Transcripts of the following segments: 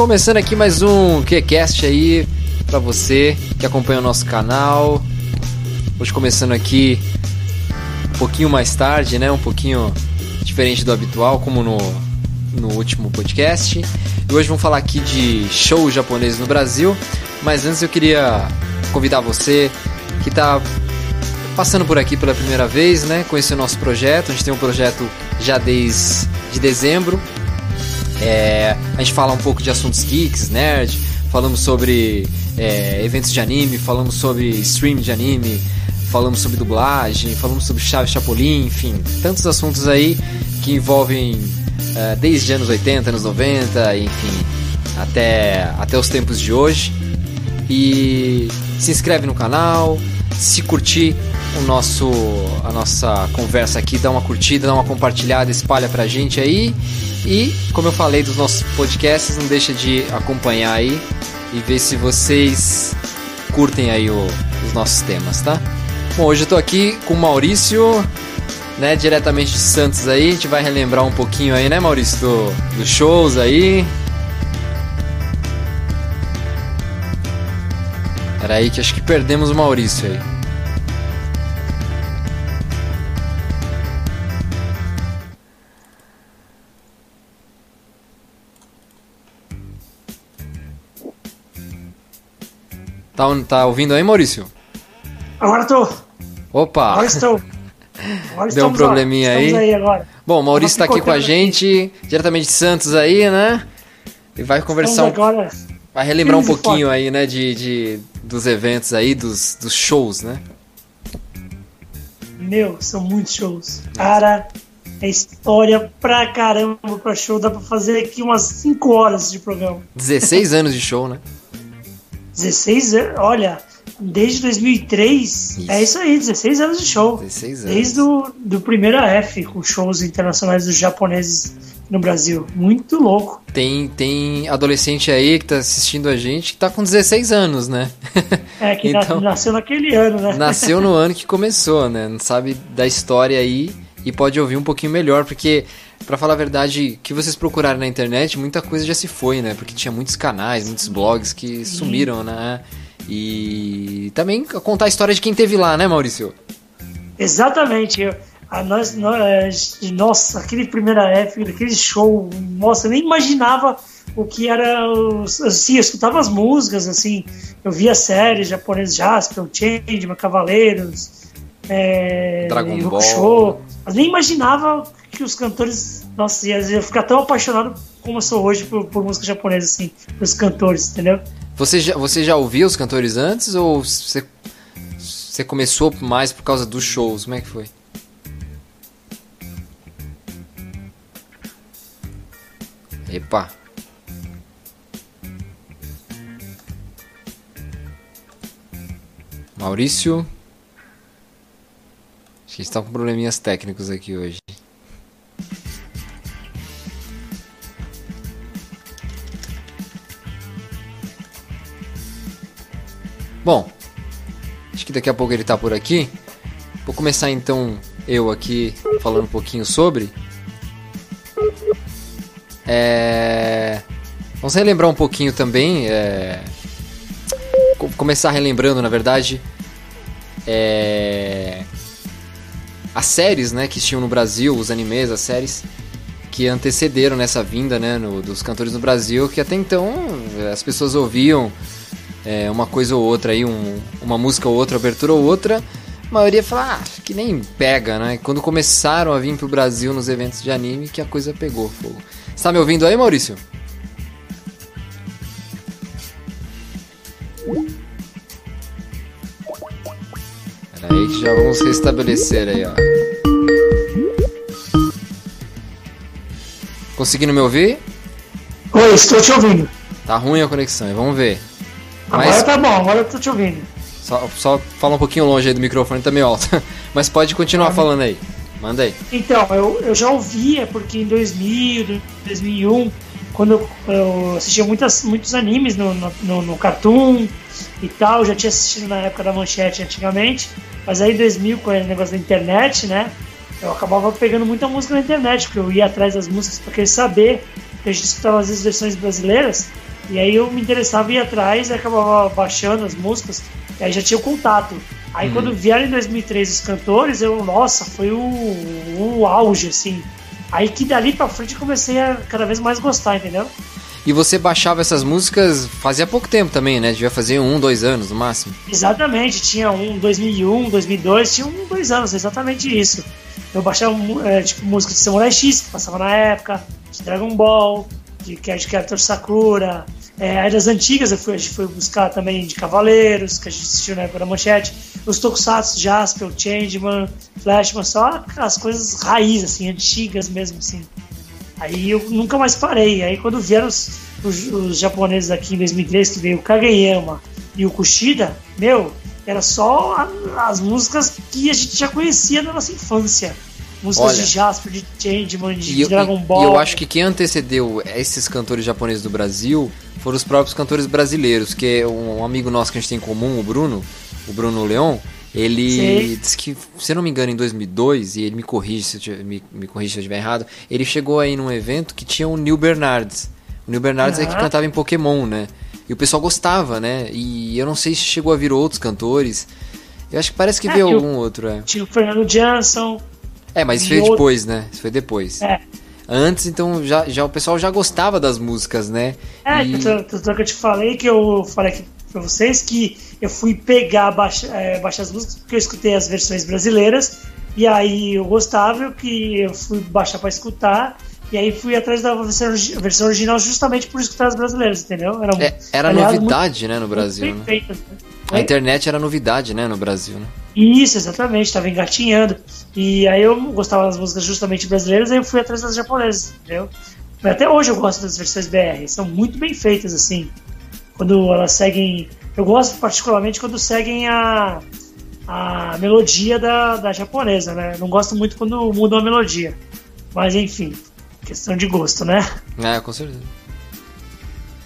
Começando aqui mais um QCast aí para você que acompanha o nosso canal. Hoje começando aqui um pouquinho mais tarde, né? Um pouquinho diferente do habitual, como no, no último podcast. E hoje vamos falar aqui de shows japoneses no Brasil. Mas antes eu queria convidar você que está passando por aqui pela primeira vez, né? Conhecer o nosso projeto. A gente tem um projeto já desde de dezembro. É, a gente fala um pouco de assuntos geeks, nerd, falamos sobre é, eventos de anime, falamos sobre stream de anime, falamos sobre dublagem, falamos sobre Chave Chapolin, enfim, tantos assuntos aí que envolvem é, desde anos 80, anos 90, enfim, até, até os tempos de hoje. E se inscreve no canal, se curtir o nosso a nossa conversa aqui, dá uma curtida, dá uma compartilhada, espalha pra gente aí. E como eu falei dos nossos podcasts, não deixa de acompanhar aí e ver se vocês curtem aí o, os nossos temas, tá? Bom, hoje eu tô aqui com o Maurício, né, diretamente de Santos aí. A gente vai relembrar um pouquinho aí, né, Maurício, do, dos shows aí. Era aí que acho que perdemos o Maurício aí. Tá, tá ouvindo aí, Maurício? Agora tô. Opa! Agora estou. Agora Deu um probleminha aí. aí. Bom, o Maurício tá aqui com a gente, diretamente de Santos aí, né? E vai conversar um... agora. Vai relembrar um pouquinho aí, né, de, de, dos eventos aí, dos, dos shows, né? Meu, são muitos shows. Cara, é história pra caramba pra show. Dá pra fazer aqui umas 5 horas de programa. 16 anos de show, né? 16 anos, olha, desde 2003, isso. é isso aí, 16 anos de show. 16 anos. Desde o do primeiro F, com shows internacionais dos japoneses no Brasil. Muito louco. Tem, tem adolescente aí que tá assistindo a gente que tá com 16 anos, né? É, que então, nasceu naquele ano, né? Nasceu no ano que começou, né? Não sabe da história aí e pode ouvir um pouquinho melhor, porque para falar a verdade, que vocês procurarem na internet, muita coisa já se foi, né? Porque tinha muitos canais, muitos blogs que sumiram, né? E também contar a história de quem teve lá, né, Maurício? Exatamente. A nós, nós, nossa, aquele primeira F, aquele show, nossa, eu nem imaginava o que era. Assim, eu escutava as músicas, assim, eu via séries japonesas, Jasper, Changeman, Cavaleiros, é, Dragon Ball. Show, nem imaginava que os cantores. Nossa, ia ficar tão apaixonado como eu sou hoje por, por música japonesa, assim, pelos cantores, entendeu? Você já, você já ouvia os cantores antes ou você, você começou mais por causa dos shows? Como é que foi? Epa! Maurício. Que está com probleminhas técnicos aqui hoje. Bom, acho que daqui a pouco ele está por aqui. Vou começar então eu aqui falando um pouquinho sobre. É... Vamos relembrar um pouquinho também. É... Começar relembrando, na verdade, é... as séries né, que tinham no Brasil, os animes, as séries que antecederam nessa vinda né, no, dos cantores no Brasil, que até então as pessoas ouviam é, uma coisa ou outra aí, um, uma música ou outra, abertura ou outra, a maioria fala, ah, que nem pega, né? Quando começaram a vir pro Brasil nos eventos de anime, que a coisa pegou fogo. Você tá me ouvindo aí, Maurício? Pera aí que já vamos restabelecer aí, ó. Conseguindo me ouvir? Oi, estou te ouvindo. Tá ruim a conexão, vamos ver. Mas... Agora tá bom, agora eu tô te ouvindo. Só, só fala um pouquinho longe aí do microfone, tá meio alto. Mas pode continuar ah, falando aí. Manda aí. Então, eu, eu já ouvia, porque em 2000, 2001, quando eu, eu assistia muitas, muitos animes no, no, no, Cartoon e tal, já tinha assistido na época da Manchete antigamente, mas aí em 2000, com o negócio da internet, né, eu acabava pegando muita música na internet, porque eu ia atrás das músicas para querer saber, porque a gente escutava às vezes versões brasileiras, E aí eu me interessava em ir atrás, acabava baixando as músicas, e aí já tinha o contato. Aí uhum. quando vieram em 2003 os cantores, eu, nossa, foi o, o auge, assim. Aí que dali pra frente eu comecei a cada vez mais gostar, entendeu? E você baixava essas músicas fazia pouco tempo também, né? Devia fazer um, dois anos no máximo. Exatamente, tinha um 2001, 2002, tinha um, dois anos, exatamente isso. Eu baixava é, tipo música de Samurai X, que passava na época, de Dragon Ball, de Card Captor Sakura. É, das antigas eu fui, a gente foi buscar também de Cavaleiros, que a gente assistiu na época da manchete. Os Tokusatsu, Jaspion, Changeman, Flashman, só as coisas raiz, assim, antigas mesmo, assim. Aí eu nunca mais parei. Aí quando vieram os, os, os japoneses aqui em 2003, que veio o Kageyama e o Kushida, meu, era só a, as músicas que a gente já conhecia na nossa infância. Músicas Olha, de Jasper, de Changeman, de Dragon Ball. E eu acho que quem antecedeu esses cantores japoneses do Brasil foram os próprios cantores brasileiros, que é um amigo nosso que a gente tem em comum, o Bruno, o Bruno Leon, ele Sei. disse que, se eu não me engano, em 2002, e ele me corrige se eu tiver, me, me corrige se eu estiver errado, ele chegou aí num evento que tinha o Neil Bernardes. O Neil Bernardes uhum. é que cantava em Pokémon, né? E o pessoal gostava, né? E eu não sei se chegou a vir outros cantores. Eu acho que parece que é, veio algum outro, é. Tinha o Fernando Jansson. É, mas isso foi outro... depois, né? Isso foi depois. É. Antes, então, já, já o pessoal já gostava das músicas, né? É, e... tanto, que eu te falei que eu falei aqui pra vocês que eu fui pegar, baixar, é, baixar as músicas porque eu escutei as versões brasileiras e aí eu gostava que eu fui baixar para escutar e aí fui atrás da versão, versão original justamente por escutar as brasileiras, entendeu? Era, é, era novidade, muito, né, no Brasil. Né? Feito, né? A internet era novidade, né, no Brasil, né? Isso, exatamente, estava engatinhando. E aí eu gostava das músicas justamente brasileiras, aí eu fui atrás das japonesas, entendeu? Mas até hoje eu gosto das versões BR, são muito bem feitas, assim. Quando elas seguem eu gosto particularmente quando seguem a, a melodia da, da japonesa, né? Não gosto muito quando mudam a melodia. Mas enfim, questão de gosto, né? É, com certeza.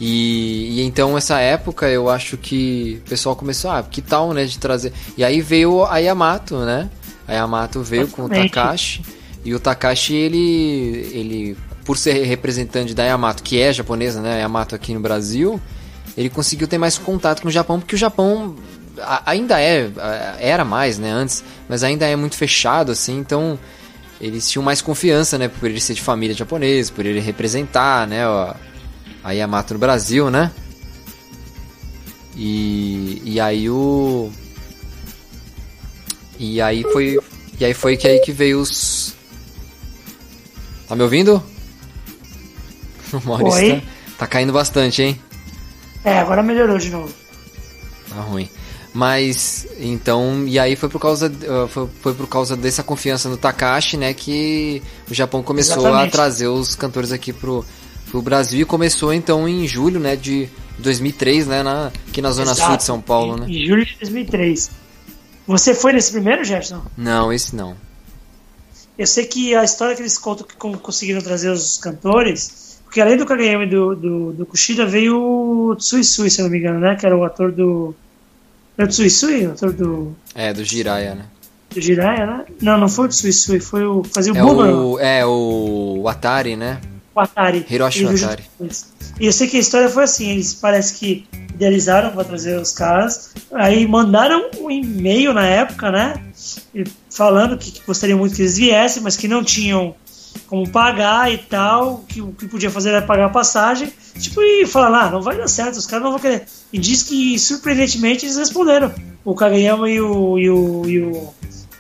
E, e, então essa época eu acho que o pessoal começou, ah, que tal, né, de trazer. E aí veio a Yamato, né? A Yamato veio Exatamente. com o Takashi. E o Takashi, ele, ele, por ser representante da Yamato, que é japonesa, né? A Yamato aqui no Brasil, ele conseguiu ter mais contato com o Japão, porque o Japão ainda é, era mais, né, antes, mas ainda é muito fechado, assim, então eles tinham mais confiança, né, por ele ser de família japonesa, por ele representar, né, a Yamato no Brasil, né, e, e aí o... E aí foi... E aí foi que aí que veio os... Tá me ouvindo? O Maurício tá, tá caindo bastante, hein? É, agora melhorou de novo. Tá ruim. Mas então, e aí foi por causa uh, foi, foi por causa dessa confiança no Takashi, né, que o Japão começou Exatamente. a trazer os cantores aqui pro, pro Brasil e começou então em julho, né, de 2003, né, na, aqui na zona Exato. sul de São Paulo, né? Em julho de 2003. Você foi nesse primeiro, Gerson? Não, esse não. Eu sei que a história que eles contam que conseguiram trazer os cantores porque além do Kageyama e do, do, do Kushida, veio o Tsuisui, se eu não me engano, né? Que era o ator do. Era o Tsuisui, o ator do. É, do Jiraiya, né? Do Jiraiya, né? Não, não foi o Tsuisui, foi o. Fazia o é O, é, o Atari, né? O Atari. Hiroshi Atari. E eu sei que a história foi assim: eles parece que idealizaram para trazer os caras, aí mandaram um e-mail na época, né? Falando que gostariam muito que eles viessem, mas que não tinham como pagar e tal, que o que podia fazer era pagar a passagem, tipo, e falar, ah, não vai dar certo, os caras não vão querer. E diz que, surpreendentemente, eles responderam. O Kageyama e o, e o, e o,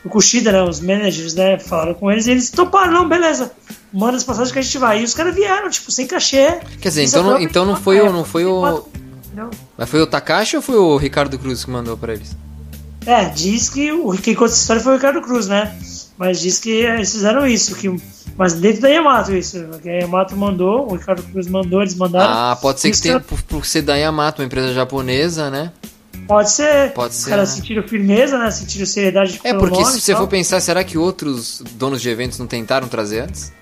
o Kushida, né, os managers, né, falaram com eles e eles toparam, não, beleza, manda as passagens que a gente vai. E os caras vieram, tipo, sem cachê. Quer dizer, então, não, então não foi, o, não foi o... Não. Mas foi o Takashi ou foi o Ricardo Cruz que mandou para eles? É, diz que o quem conta essa história foi o Ricardo Cruz, né? Mas diz que eles fizeram isso, que mas dentro da Yamato isso. A Yamato mandou, o Ricardo Cruz mandou, eles mandaram. Ah, pode ser que tenha, por, por ser da Yamato, uma empresa japonesa, né? Pode ser. Pode ser. Os caras né? sentiram firmeza, né? Sentiram seriedade É, porque se você for pensar, será que outros donos de eventos não tentaram trazer antes?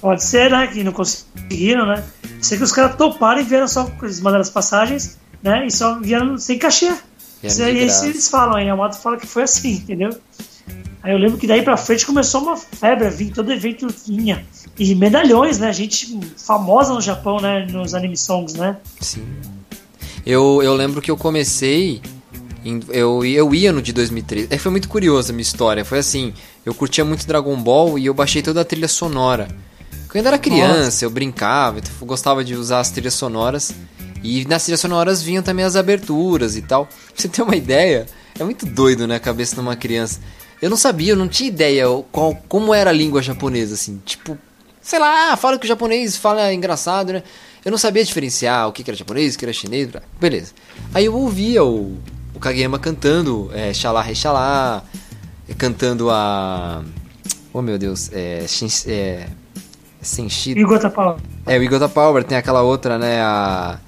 Pode ser, né? Que não conseguiram, né? Sei que os caras toparam e vieram só. Eles mandaram as passagens, né? E só vieram sem cachê. Isso aí eles falam, a Yamato fala que foi assim, entendeu? Aí eu lembro que daí pra frente começou uma febre, vinha todo evento vinha. E medalhões, né? Gente famosa no Japão, né? Nos anime songs, né? Sim. Eu, eu lembro que eu comecei. eu, eu ia no de 2013. É, foi muito curiosa a minha história. Foi assim: eu curtia muito Dragon Ball e eu baixei toda a trilha sonora. Quando eu ainda era criança, eu brincava, então eu gostava de usar as trilhas sonoras. E nas trilhas sonoras vinham também as aberturas e tal. Pra você ter uma ideia, é muito doido, né? A cabeça de uma criança. Eu não sabia, eu não tinha ideia qual, como era a língua japonesa, assim. Tipo, sei lá, fala que o japonês fala engraçado, né? Eu não sabia diferenciar o que era japonês, o que era chinês, beleza. Aí eu ouvia o, o Kageyama cantando é, Xalá Rexalá, cantando a. Oh meu Deus, é. Shin, é Senshi. E o Gota Power. É, o Igota Power, tem aquela outra, né? A.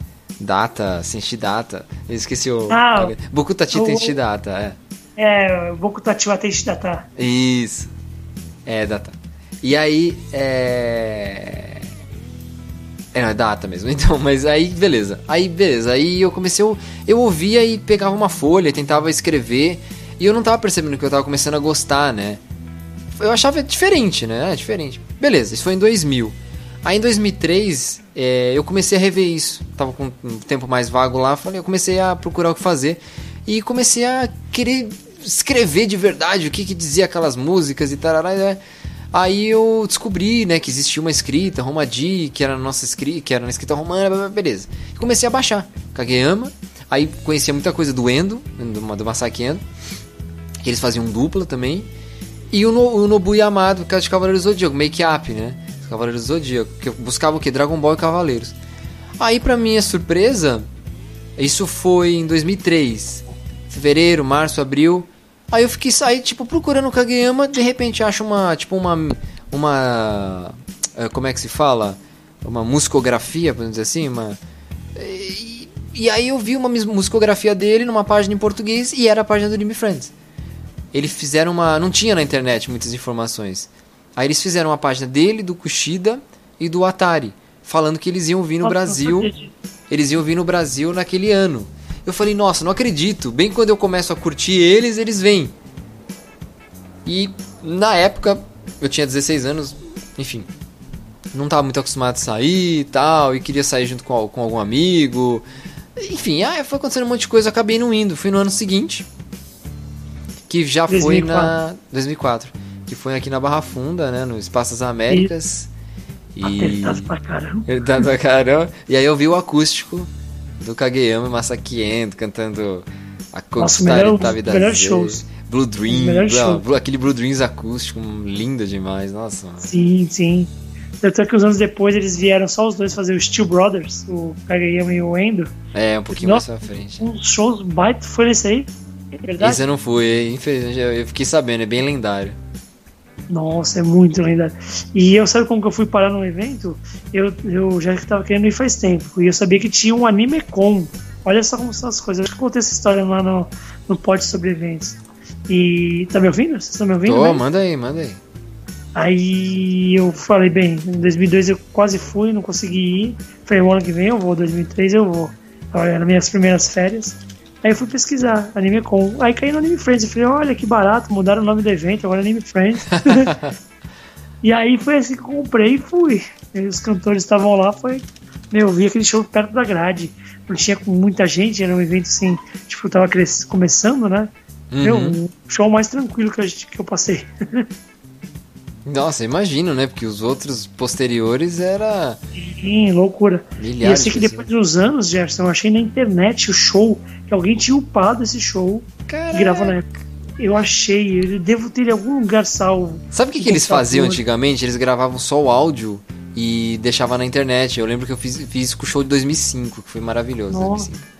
Data, Senshi Data. Eu esqueci o. Ah, Bokutachi o- Tenshi Data, é. É, Boku Tachiwa Teishi Data. Isso. É, data. E aí, é. É, não, é data mesmo. Então, mas aí, beleza. Aí, beleza. Aí eu comecei, eu, eu ouvia e pegava uma folha, tentava escrever. E eu não tava percebendo que eu tava começando a gostar, né? Eu achava diferente, né? É diferente. Beleza, isso foi em 2000. Aí em 2003, é, eu comecei a rever isso. Tava com um tempo mais vago lá, falei, eu comecei a procurar o que fazer. E comecei a querer escrever de verdade o que, que dizia aquelas músicas e tarará. né? Aí eu descobri, né, que existia uma escrita, Romadi, que era nossa escrita, que era na escrita romana, beleza. E comecei a baixar Kageyama, aí conhecia muita coisa do Endo, do, do Masaki Endo, que eles faziam dupla também. E o, no, o Nobu Yamado, que é de Cavaleiros do Zodíaco, make-up, né? Cavaleiros do Zodíaco, que eu buscava o que? Dragon Ball e Cavaleiros. Aí, pra minha surpresa, isso foi em 2003. Fevereiro, março, abril. Aí eu fiquei sair, tipo, procurando o Kageyama, de repente acho uma, tipo, uma, uma, eh, como é que se fala? Uma musicografia, podemos dizer assim, uma... E, e aí eu vi uma musicografia dele numa página em português e era a página do Anime Friends. Eles fizeram uma... não tinha na internet muitas informações. Aí eles fizeram uma página dele, do Kushida e do Atari, falando que eles iam vir no Nossa, Brasil eles iam vir no Brasil naquele ano. Eu falei, nossa, não acredito. Bem quando eu começo a curtir eles, eles vêm. E na época, eu tinha 16 anos, enfim. Não tava muito acostumado a sair e tal, e queria sair junto com, com algum amigo. Enfim, ah, foi acontecendo um monte de coisa, acabei não indo. Fui no ano seguinte, que já foi 2004. na 2004, que foi aqui na Barra Funda, né, no Espaço das Américas. E Apertado pra caramba. ele tá pra caramba. E aí eu vi o acústico do Kageyama Masaki Endo cantando a Nossa, o melhor- shows. Blue Dream, Blue-. Blue- aquele Blue Dreams acústico, lindo demais, nossa. mano. Sim, sim. Tanto é que uns anos depois eles vieram só os dois fazer o Steel Brothers, o Kageyama e o Endo. É, um pouquinho Nossa. mais pra frente. Um shows baita foi nesse aí. É verdade? Esse eu não fui, infelizmente, eu fiquei sabendo, é bem lendário. Nossa, é muito lendário. E eu sabe como que eu fui parar no evento? Eu, eu já estava querendo ir faz tempo. E eu sabia que tinha um anime com. Olha só como são as coisas. Eu já contei essa história lá no, no pod sobre eventos. E. Tá me ouvindo? Vocês estão me ouvindo? Tô, né? manda aí, manda aí. Aí eu falei, bem, em 2002 eu quase fui, não consegui ir. Falei, o ano que vem eu vou, 2003 eu vou. Era nas minhas primeiras férias. Aí eu fui pesquisar, Anime Com. Aí caí no Anime Friends. Eu falei, olha que barato, mudaram o nome do evento, agora é Anime Friends. e aí foi assim que comprei e fui. E os cantores estavam lá, foi. Meu, eu vi aquele show perto da grade. Não tinha muita gente, era um evento assim, tipo, tava cres- começando, né? Meu, Uhum. o show mais tranquilo que, a gente- que eu passei. Nossa, imagino, né? Porque os outros posteriores era Sim, loucura. E eu milhares sei que de depois de uns anos, Jefferson, eu achei na internet o show, que alguém tinha upado esse show e gravou na época. Eu achei, eu devo ter em algum lugar salvo. Sabe o que, que eles faziam antigamente? Eles gravavam só o áudio e deixavam na internet. Eu lembro que eu fiz, fiz isso com o show de 2005, que foi maravilhoso. Nossa. 2005.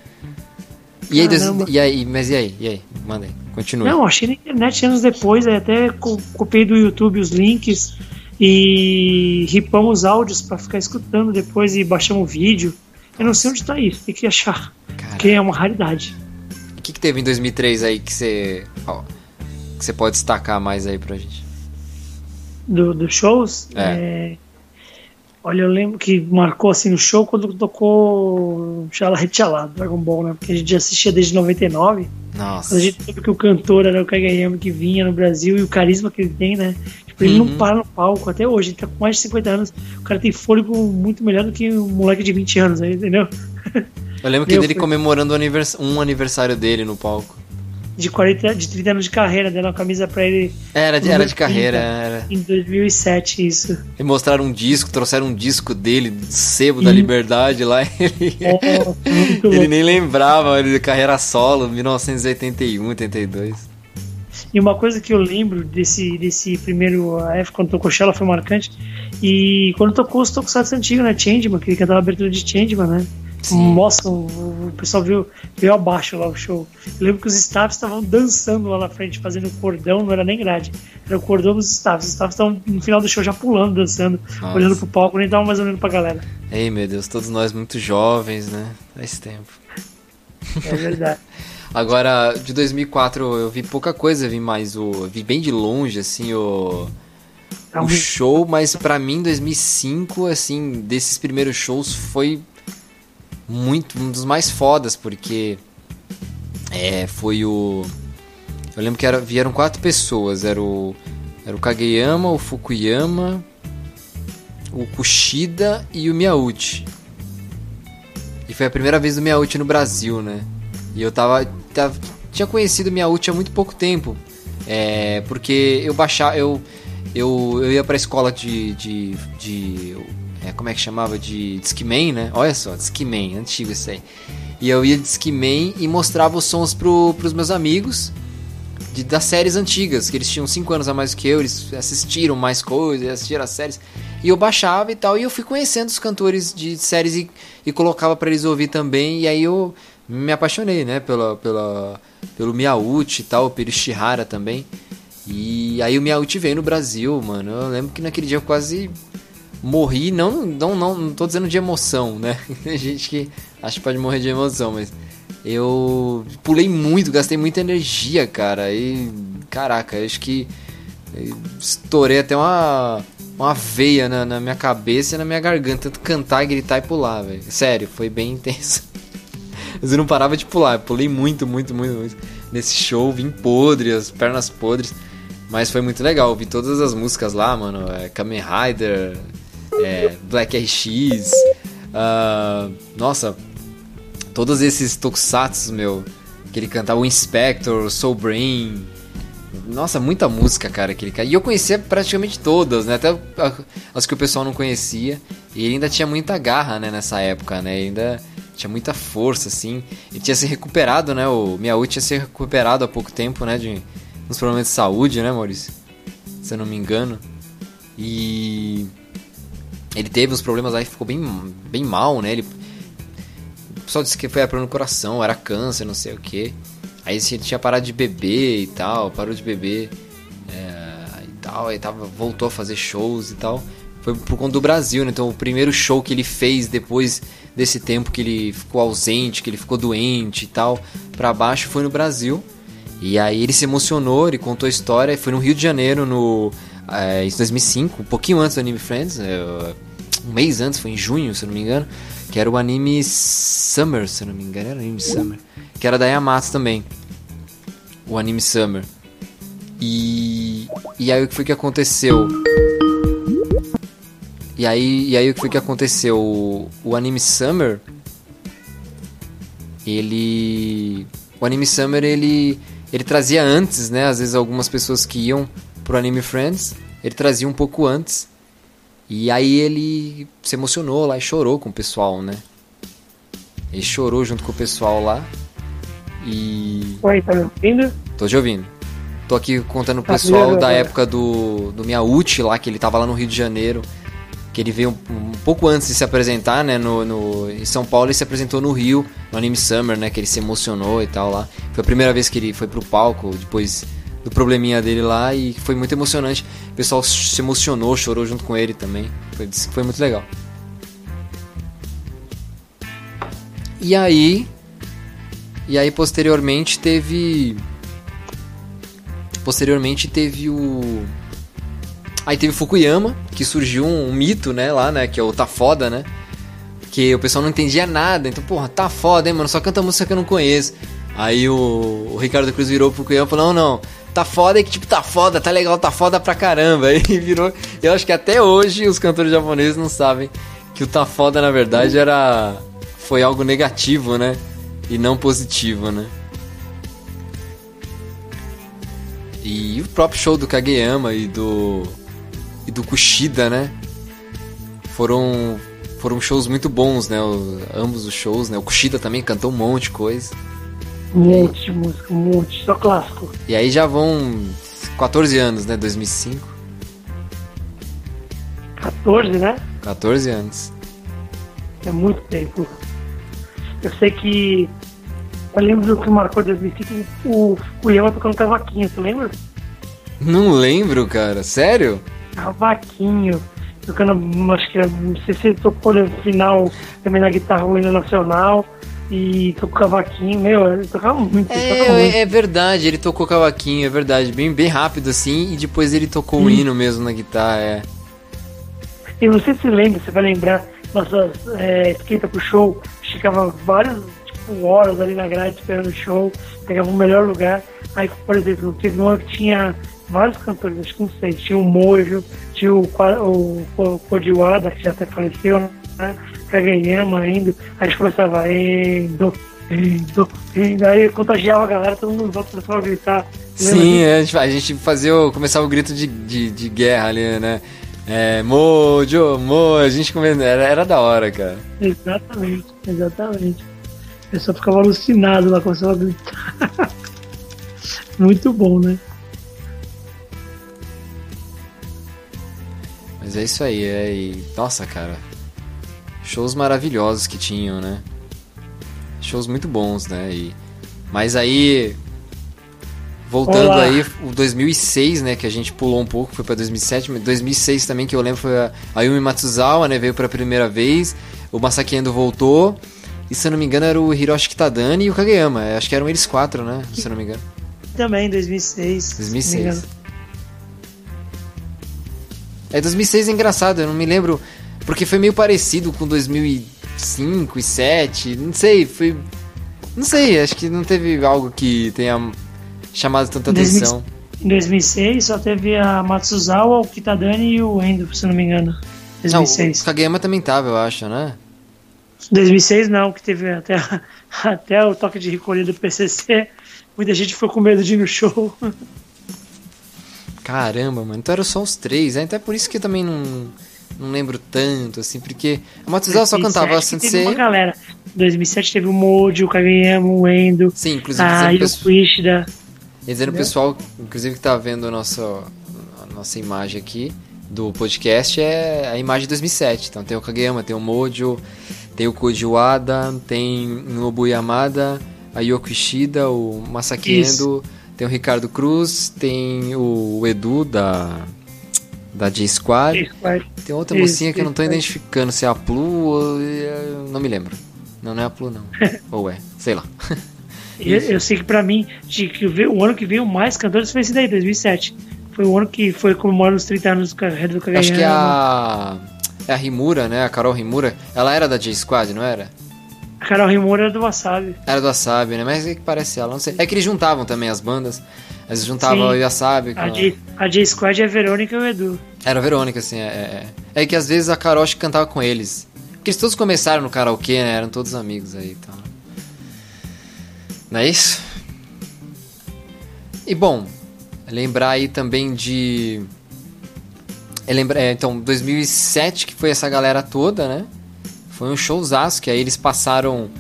E aí, e aí, mas e aí? E aí? Manda aí, continue. Não, achei na internet anos depois, aí até co- copiei do YouTube os links e ripamos áudios pra ficar escutando depois e baixamos o vídeo. Eu não sei onde tá isso, tem que achar, Cara, porque é uma raridade. o que, que teve em 2003 aí que você. ó, que você pode destacar mais aí pra gente? do, dos shows. É. é, olha, eu lembro que marcou assim no show quando tocou Xala Rechalado, Dragon Ball, né? Porque a gente assistia desde 99. Nossa. Quando a gente soube que o cantor era o Kageyama que vinha no Brasil e o carisma que ele tem, né? Ele uhum. não para no palco até hoje, ele tá com mais de 50 anos. O cara tem fôlego muito melhor do que um moleque de 20 anos, entendeu? Eu lembro que dele comemorando um aniversário dele no palco de 40, de 30 anos de carreira, dando a camisa pra ele. Era, de, era de carreira, era. Em 2007, isso. E mostraram um disco, trouxeram um disco dele, Sebo da Liberdade lá. Ele, oh, ele nem lembrava ele de carreira solo, 1981, 82. E uma coisa que eu lembro desse, desse primeiro F quando tocou Shella foi marcante. E quando tocou os tokusatsu antigos, né? Changeman, que ele cantava a abertura de Changeman, né? Sim. Nossa, o, pessoal veio, veio abaixo lá o show. Eu lembro que os staffs estavam dançando lá na frente, fazendo cordão, não era nem grade. Era o cordão dos staffs. Os staffs estavam no final do show já pulando, dançando, Nossa. olhando pro palco, nem estavam mais olhando pra galera. Ei, meu Deus, todos nós muito jovens, né? Faz tempo. É verdade. Agora, de 2004 eu vi pouca coisa, vi mais o. Vi bem de longe, assim, o. Tá o show, mas para mim 2005, assim, desses primeiros shows foi muito um dos mais fodas, porque é, foi o eu lembro que era, vieram quatro pessoas, era o era o Kageyama, o Fukuyama, o Kushida e o Miyauchi. E foi a primeira vez do Miyauchi no Brasil, né? E eu tava, tava tinha conhecido o Miyauchi há muito pouco tempo, é, porque eu baixava eu eu, eu ia pra escola de, de, de é, como é que chamava? De Discman, né? Olha só, Discman, antigo isso aí. E eu ia de Discman e mostrava os sons pro, pros meus amigos de, das séries antigas, que eles tinham 5 anos a mais que eu, eles assistiram mais coisas, assistiram as séries. E eu baixava e tal, e eu fui conhecendo os cantores de séries e, e colocava para eles ouvir também, e aí eu me apaixonei, né, pela, pela, pelo Miyauchi e tal, pelo Ishihara também. E aí o Miyauchi veio no Brasil, mano. Eu lembro que naquele dia eu quase morri, não, não, não, não tô dizendo de emoção, né? Tem gente que acha que pode morrer de emoção, mas eu pulei muito, gastei muita energia, cara. E caraca, acho que estourei até uma, uma veia na, na minha cabeça e na minha garganta, tanto cantar, gritar e pular, velho. Sério, foi bem intenso. Mas eu não parava de pular, eu pulei muito, muito, muito, muito. Nesse show, vim podre, as pernas podres. Mas foi muito legal, vi todas as músicas lá, mano. É, Kamen Rider, é, Black RX, uh, nossa, todos esses tokusatsu, meu, que ele cantava o Inspector, Soul Brain, nossa, muita música, cara, aquele cara. E eu conhecia praticamente todas, né? Até as que o pessoal não conhecia. E ele ainda tinha muita garra, né, nessa época, né? Ele ainda tinha muita força, assim. E tinha se recuperado, né? O Miauí tinha se recuperado há pouco tempo, né? De uns problemas de saúde, né, Maurício? Se eu não me engano. E ele teve uns problemas aí, ficou bem, bem mal, né? Ele, o pessoal disse que foi a no coração, era câncer, não sei o que. Aí ele tinha parado de beber e tal, parou de beber é, e tal, aí tava, voltou a fazer shows e tal. Foi por conta do Brasil, né? Então o primeiro show que ele fez depois desse tempo que ele ficou ausente, que ele ficou doente e tal, pra baixo foi no Brasil. E aí ele se emocionou, ele contou a história, foi no Rio de Janeiro, no é, em 2005, um pouquinho antes do Anime Friends, é, um mês antes, foi em junho, se não me engano, que era o anime Summer, se não me engano, era o anime Summer, que era da Yamato também, o anime Summer. E, e aí o que foi que aconteceu? E aí, e aí o que foi que aconteceu? O, o anime Summer, ele, o anime Summer ele ele trazia antes, né? Às vezes algumas pessoas que iam pro Anime Friends, ele trazia um pouco antes. E aí ele se emocionou lá e chorou com o pessoal, né? Ele chorou junto com o pessoal lá. E. Oi, tá me ouvindo? Tô te ouvindo. Tô aqui contando pro tá pessoal da época do, do Miauti lá, que ele tava lá no Rio de Janeiro. Que ele veio um, um pouco antes de se apresentar, né? No, no, em São Paulo ele se apresentou no Rio, no Anime Summer, né? Que ele se emocionou e tal lá. Foi a primeira vez que ele foi pro palco, depois do probleminha dele lá e foi muito emocionante. O pessoal se emocionou, chorou junto com ele também. Foi, foi muito legal. E aí. E aí posteriormente teve. Posteriormente teve o. Aí teve Fukuyama, que surgiu um, um mito, né, lá, né, que é o Tá Foda, né? Que o pessoal não entendia nada, então, porra, tá foda, hein, mano, só canta música que eu não conheço. Aí o, o Ricardo Cruz virou pro Fukuyama e falou, não, não, tá foda e que tipo, tá foda, tá legal, tá foda pra caramba. E virou. Eu acho que até hoje os cantores japoneses não sabem que o tá foda, na verdade, era. Foi algo negativo, né? E não positivo, né? E o próprio show do Kageyama e do. e do Kushida, né? Foram. Foram shows muito bons, né? O, ambos os shows, né? O Kushida também cantou um monte de coisa. Um monte de música, um monte, só clássico. E aí já vão 14 anos, né? 2005. 14, né? 14 anos. É muito tempo. Eu sei que. Eu lembro do que marcou 2005 o, o Yama tocando cavaquinho, tu lembra? Não lembro, cara. Sério? Cavaquinho. Tocando, acho que não sei se ele tocou no final também na guitarra hino nacional e tocou cavaquinho, meu, ele tocava muito. ele tocava muito. É, é verdade, ele tocou cavaquinho, é verdade. Bem, bem rápido assim, e depois ele tocou o hino mesmo na guitarra, é. E você se lembra, você vai lembrar, nossa é, esquenta pro show, ficava várias tipo, horas ali na grade esperando o show, pegava o melhor lugar. Aí, por exemplo, teve uma que tinha vários cantores, acho que não sei, tinha o Mojo, tinha o, o, o Kodiwada, que já até faleceu, né? Kageyama ainda. Aí a gente começava, Endo, Endo, Endo. Aí contagiava a galera, todo mundo volta começava a gritar. Sim, é, a gente- a gente fazia o, começava o grito de, de, de guerra ali, né? É, Mojo, Mojo, a gente come... era, era da hora, cara. Exatamente, exatamente. O pessoal ficava alucinado lá, começava a gritar. Muito bom, né? Mas é isso aí, é. E, nossa, cara. Shows maravilhosos que tinham, né? Shows muito bons, né? E, mas aí. Voltando Olá. aí, o 2006, né? Que a gente pulou um pouco, foi pra 2007. mas 2006 também, que eu lembro, foi a Yumi Matsuzawa, né? Veio pela primeira vez. O Masaki Endo voltou. E se eu não me engano, era o Hiroshi Kitadani e o Kageyama. É, Acho que eram eles quatro, né? Se eu não me engano. Também, 2006. se não me 2006. engano. É, 2006 é engraçado, eu não me lembro. Porque foi meio parecido com 2005 e 2007. Não sei, foi. Não sei, acho que não teve algo que tenha chamado tanta 2000 atenção. Em 2006 só teve a Matsuzawa, o Kitadani e o Endo, se não me engano. Não, 2006. o Kageyama também tava, eu acho, né? 2006 não, que teve até, até o toque de recolher do PCC. Muita gente ficou com medo de ir no show. Caramba, mano. Então eram só os três, né? Então é por isso que eu também não, não lembro tanto, assim, porque a Matsuzawa só cantava 2007 que Teve uma Sensei. galera. 2007 teve o Moji, o Kageyama, o Endo, Sim, inclusive a dizendo, Yoko pessoal, Ishida. dizendo o pessoal, inclusive que tá vendo a nossa, a nossa imagem aqui do podcast, é a imagem de 2007. Então tem o Kageyama, tem o Mojo, tem o Koji Wada, tem o Nobu Yamada, a Yoko Ishida, o Masaki. Endo, tem o Ricardo Cruz, tem o Edu da, da J-Squad. Tem outra mocinha que eu não tô isso. identificando se é a Plu ou. é- Não me lembro. Não, não é a Plu, não. ou é, sei lá. Eu, eu sei que pra mim, de que o ano que veio mais cantores foi esse daí, 2007. Foi o ano que foi comemorando os 30 anos do carreira do Kageyama. Acho que é a. É a Rimura, né? A Carol Rimura. Ela era da J-Squad, não era? A Carol Rimura era do Wasabi. Era do Wasabi, né? Mas é que parece ela, não sei. É que eles juntavam também as bandas. Eles juntavam Sim. o Wasabi com A. J, a J Squad é a Verônica e o Edu. Era a Verônica, assim, é, é. É É que às vezes a Carol acho que cantava com eles. Porque eles todos começaram no karaokê, né? Eram todos amigos aí então. Não é isso? E bom, lembrar aí também de. É, lembra... é, então, 2007 que foi essa galera toda, né? Foi um showzaço, que aí eles passaram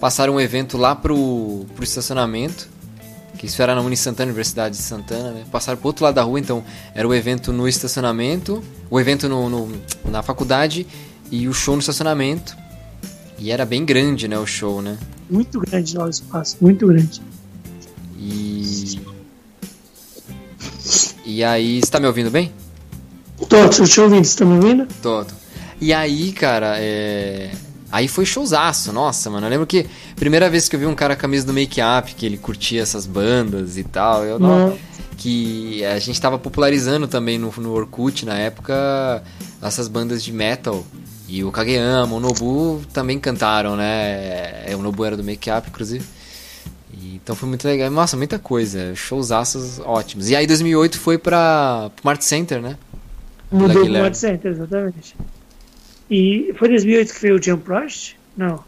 passaram um evento lá pro, pro estacionamento. Que isso era na Uni Santana, Universidade de Santana, né? Passaram pro outro lado da rua, então era o evento no estacionamento, o evento no, no- na faculdade e o show no estacionamento. E era bem grande, né, o show, né? Muito grande lá o espaço, muito grande. E. E aí, você tá me ouvindo bem? Tô, tô te ouvindo, você tá me ouvindo? Tô, tô. E aí, cara, é. Aí foi showzaço, nossa, mano. Eu lembro que primeira vez que eu vi um cara com a camisa do Make Up, que ele curtia essas bandas e tal, eu não. Não. Que a gente tava popularizando também no, no Orkut na época essas bandas de metal. E o Kageyama, o Nobu também cantaram, né? É, O Nobu era do Make Up, inclusive. Então foi muito legal. Nossa, muita coisa. Showzaços ótimos. E aí 2008 foi pra Mart Center, né? Mudou pro Mart Center, exatamente. E foi 2008 que veio o Jump Rush? Não.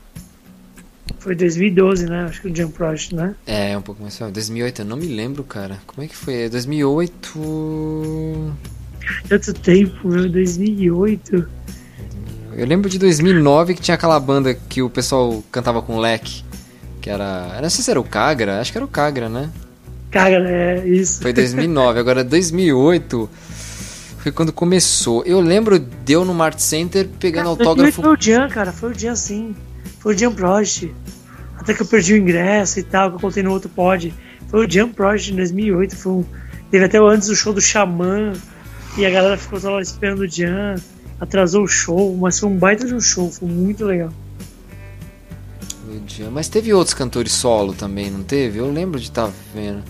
Foi 2012, né? Acho que o Jump Rush, né? É, um pouco mais. 2008, eu não me lembro, cara. Como é que foi? 2008. Tanto tempo, meu, 2008. Eu lembro de 2009 que tinha aquela banda que o pessoal cantava com leque. Que era. Não sei se era o Cagra, acho que era o Cagra, né? Cagra, é isso. Foi 2009. Agora 2008 foi quando começou. Eu lembro de eu no Mart Center pegando cara, autógrafo. Foi o Jean, cara, foi o Jean sim. Foi o Jean Project. Até que eu perdi o ingresso e tal, que eu contei no outro pod. Foi o Jean Project em 2008. Foi um... Teve até antes do show do Xamã. E a galera ficou lá esperando o Jean. Atrasou o show, mas foi um baita de um show. Foi muito legal. Mas teve outros cantores solo também, não teve? Eu lembro de estar tá vendo.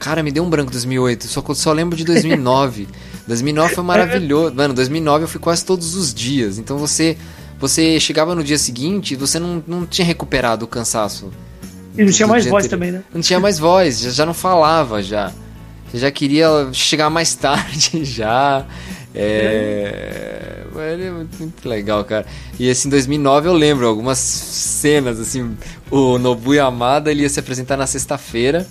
Cara, me deu um branco 2008, só só lembro de 2009. 2009 foi maravilhoso. Mano, 2009 eu fui quase todos os dias. Então você você chegava no dia seguinte e você não, não tinha recuperado o cansaço. E não tinha mais voz anterior. também, né? Não tinha mais voz, já, já não falava já. Você já queria chegar mais tarde já. É... é muito, muito, legal, cara. E assim, em 2009 eu lembro algumas cenas, assim, o Nobu Yamada ele ia se apresentar na sexta-feira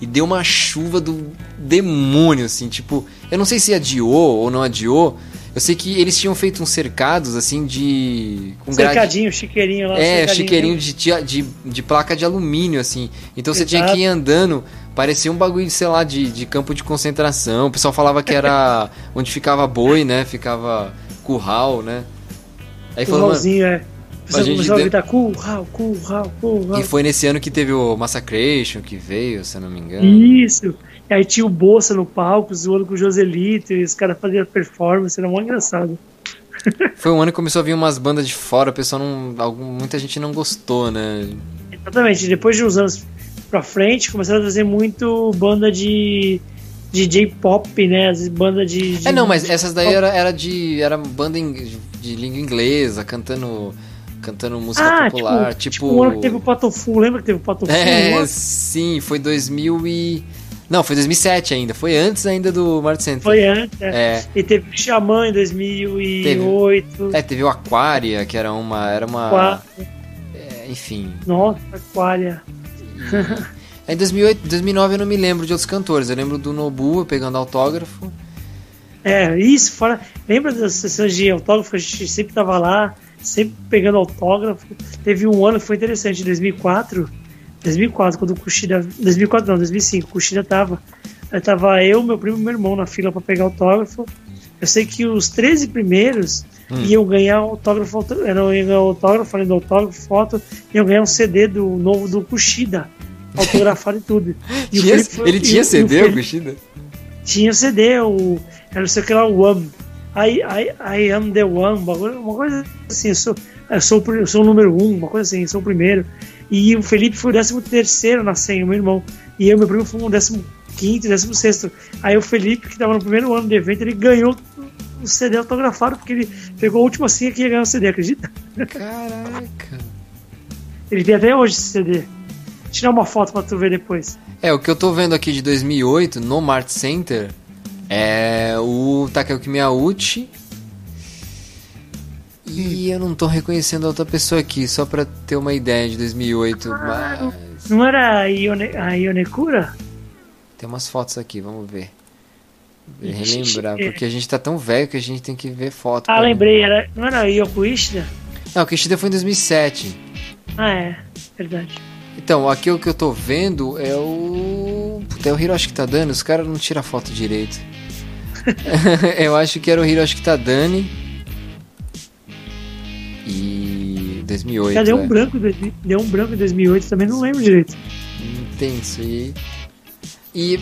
e deu uma chuva do demônio, assim, tipo, eu não sei se adiou ou não adiou. Eu sei que eles tinham feito uns cercados, assim, de. Com cercadinho, grade... chiqueirinho lá. É, chiqueirinho de, de, de, placa de alumínio, assim. Então Exato. você tinha que ir andando. Parecia um bagulho, sei lá, de, de campo de concentração. O pessoal falava que era onde ficava boi, né? Ficava curral, né? Aí falou, é. Você começou a gritar curral, curral, curral. E foi nesse ano que teve o Massacration que veio, se eu não me engano. Isso. E aí tinha o Bolsa no palco, zoando com o Joselito, e os caras faziam performance, era muito engraçado. Foi um ano que começou a vir umas bandas de fora, o pessoal não. Algum, muita gente não gostou, né? Exatamente, depois de uns anos pra frente, começaram a fazer muito banda de. de J-pop, né? As bandas de, de, É, não, mas essas daí era, era de. Era banda de, de língua inglesa, cantando cantando música ah, popular, tipo, tipo... tipo o ano que teve o Patofu, lembra que teve o Patofu? É, sim, foi 2000 e... Não, foi 2007 ainda, foi antes ainda do Mart Center. Foi antes, é. é. E teve o Xamã em 2008. Teve, é, teve o Aquaria, que era uma... Era uma é, enfim. Nossa, Aquaria. Em 2008, 2009 eu não me lembro de outros cantores, eu lembro do Nobu pegando autógrafo. É, isso, fora. Lembra das sessões de autógrafo? A gente sempre tava lá, sempre pegando autógrafo. Teve um ano que foi interessante, em 2004 2004, quando o Kushida. 2004 não, 2005, o Kushida tava. Tava eu, meu primo e meu irmão na fila para pegar autógrafo. Eu sei que os 13 primeiros hum. iam ganhar autógrafo, eram iam ganhar autógrafo, além do autógrafo, foto, iam ganhar um CD do novo do Kushida, autografado e tudo. E tinha, ele tinha CD, o Kushida? Tinha CD, o, era não sei o que lá, o One. I, I, I am the one, uma coisa assim, eu sou, eu sou, eu sou o número um, uma coisa assim, eu sou o primeiro. E o Felipe foi o 13 terceiro na senha, meu irmão. E eu meu primo fomos o 15 quinto, 16 sexto. Aí o Felipe, que estava no primeiro ano do evento, ele ganhou o CD autografado, porque ele pegou a última senha que ia ganhar o CD, acredita? Caraca! Ele tem até hoje esse CD. Vou tirar uma foto pra tu ver depois. É, o que eu tô vendo aqui de 2008 no Mart Center é o Takeuki Miyauchi e eu não tô reconhecendo a outra pessoa aqui, só pra ter uma ideia de 2008. Ah, mas... Não era a, Ione, a Ionekura? Tem umas fotos aqui, vamos ver. Relembrar, porque a gente tá tão velho que a gente tem que ver foto. Ah, lembrei, era, não era a Yoko Ishida? Não, o Kishida foi em 2007. Ah, é, verdade. Então, aqui o que eu tô vendo é o. Puta, é o Hiroshi Kitadani, os caras não tiram foto direito. eu acho que era o Hiroshi Kitadani. 2008. Já deu um, é. branco, deu um branco em 2008, também não lembro direito. Intenso. E. E.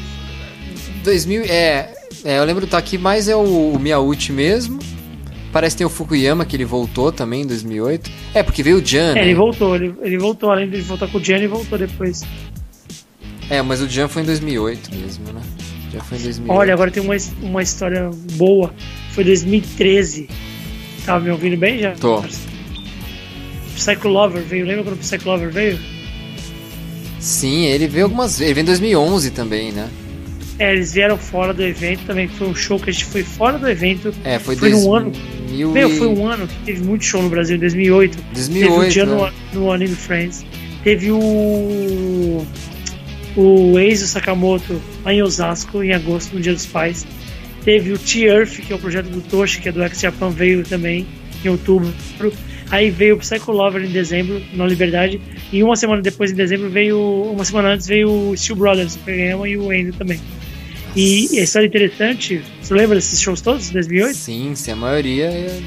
2000. É. é eu lembro tá aqui mais é o, o Miyauchi mesmo. Parece que tem o Fukuyama, que ele voltou também em 2008. É, porque veio o Jan. É, né? ele voltou, ele, ele voltou, além de voltar com o Jan, ele voltou depois. É, mas o Jan foi em 2008 mesmo, né? Já foi em 2008. Olha, agora tem uma, uma história boa. Foi 2013. Tava me ouvindo bem já? Tô. Psycho Lover veio. Lembra quando o Psycho Lover veio? Sim, ele veio algumas vezes. Ele veio em 2011 também, né? É, eles vieram fora do evento também. Foi um show que a gente foi fora do evento. É, foi, Foi um ano. Meu, foi um ano que teve muito show no Brasil, em 2008. 2008, Teve o dia né? no, no Anime Friends. Teve o. O Eizo Sakamoto lá em Osasco, em agosto, no Dia dos Pais. Teve o T-Earth, que é o projeto do Toshi, que é do X Japan, veio também em outubro. Aí veio o Psycho Lover em dezembro, na Liberdade. E uma semana depois, em dezembro, veio. Uma semana antes veio o Steel Brothers, o Kageyama e o Endo também. E a história interessante, você lembra desses shows todos, 2008? Sim, sim, a maioria é...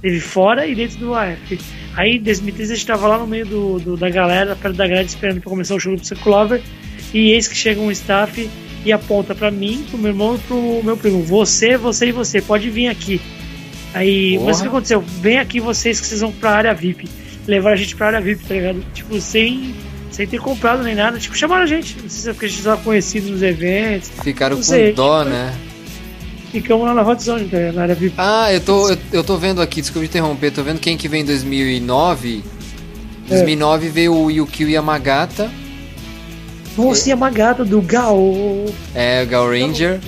Teve fora e dentro do AF. Aí em 2013 a gente tava lá no meio do, do- da galera, perto da grade, esperando pra começar o show do Psycho Lover. E eis que chega um staff e aponta pra mim, pro meu irmão e pro meu primo: Você, você e você, pode vir aqui. Aí, Porra. mas o que aconteceu? Vem aqui vocês que vocês vão pra área VIP. Levaram a gente pra área VIP, tá ligado? Tipo, sem, sem ter comprado nem nada. Tipo, chamaram a gente. Não sei se é porque a gente tava conhecido nos eventos. ficaram com dó, tipo, né? Ficamos lá na Hot Zone, ligado? Na área VIP. Ah, eu tô, eu, eu tô vendo aqui, desculpa interromper, tô vendo quem que veio em 2009. É. 2009 veio o Yukio Yamagata, Nossa, e a Magata do Gal. é, o Gal Ranger,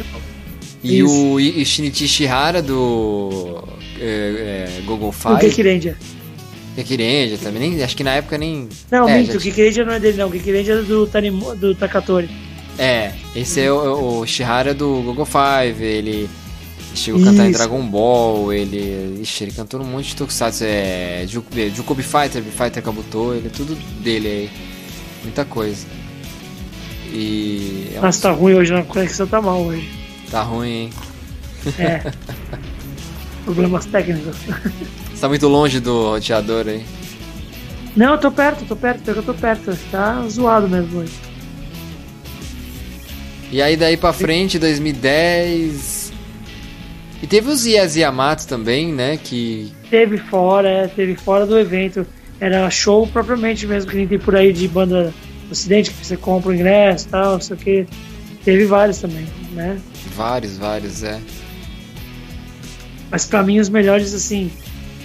e Isso. o Shinichi Shihara do é, é, Google O Five. Geek Ranger. Ranger também, nem, acho que na época nem... Não, é, minto, já o Geek Ranger não é dele, não. O Geek Ranger é do, Tanimo, do Takatori. É, esse é o, o Shihara do Google Five, ele chegou a cantar em. Dragon Ball, ele. Ixi, ele cantou num monte de tokusatsu, é. É, Jukobi Fighter, Fighter Kabuto, ele é tudo dele aí. Muita coisa. E. É um- Nossa, tá ruim hoje, a conexão tá mal hoje. tá ruim, hein? É. Problemas técnicos. Você tá muito longe do roteador aí. Não, eu tô perto, tô perto, eu tô perto. Tá zoado mesmo hoje. E aí daí pra frente, 2010. E teve os Yas Yamato também, né? Que. Teve fora, é, teve fora do evento. Era show propriamente mesmo, que nem tem por aí de banda ocidente, que você compra o ingresso e tal, não sei o que. Teve vários também, né? Vários, vários, é. Mas pra mim os melhores assim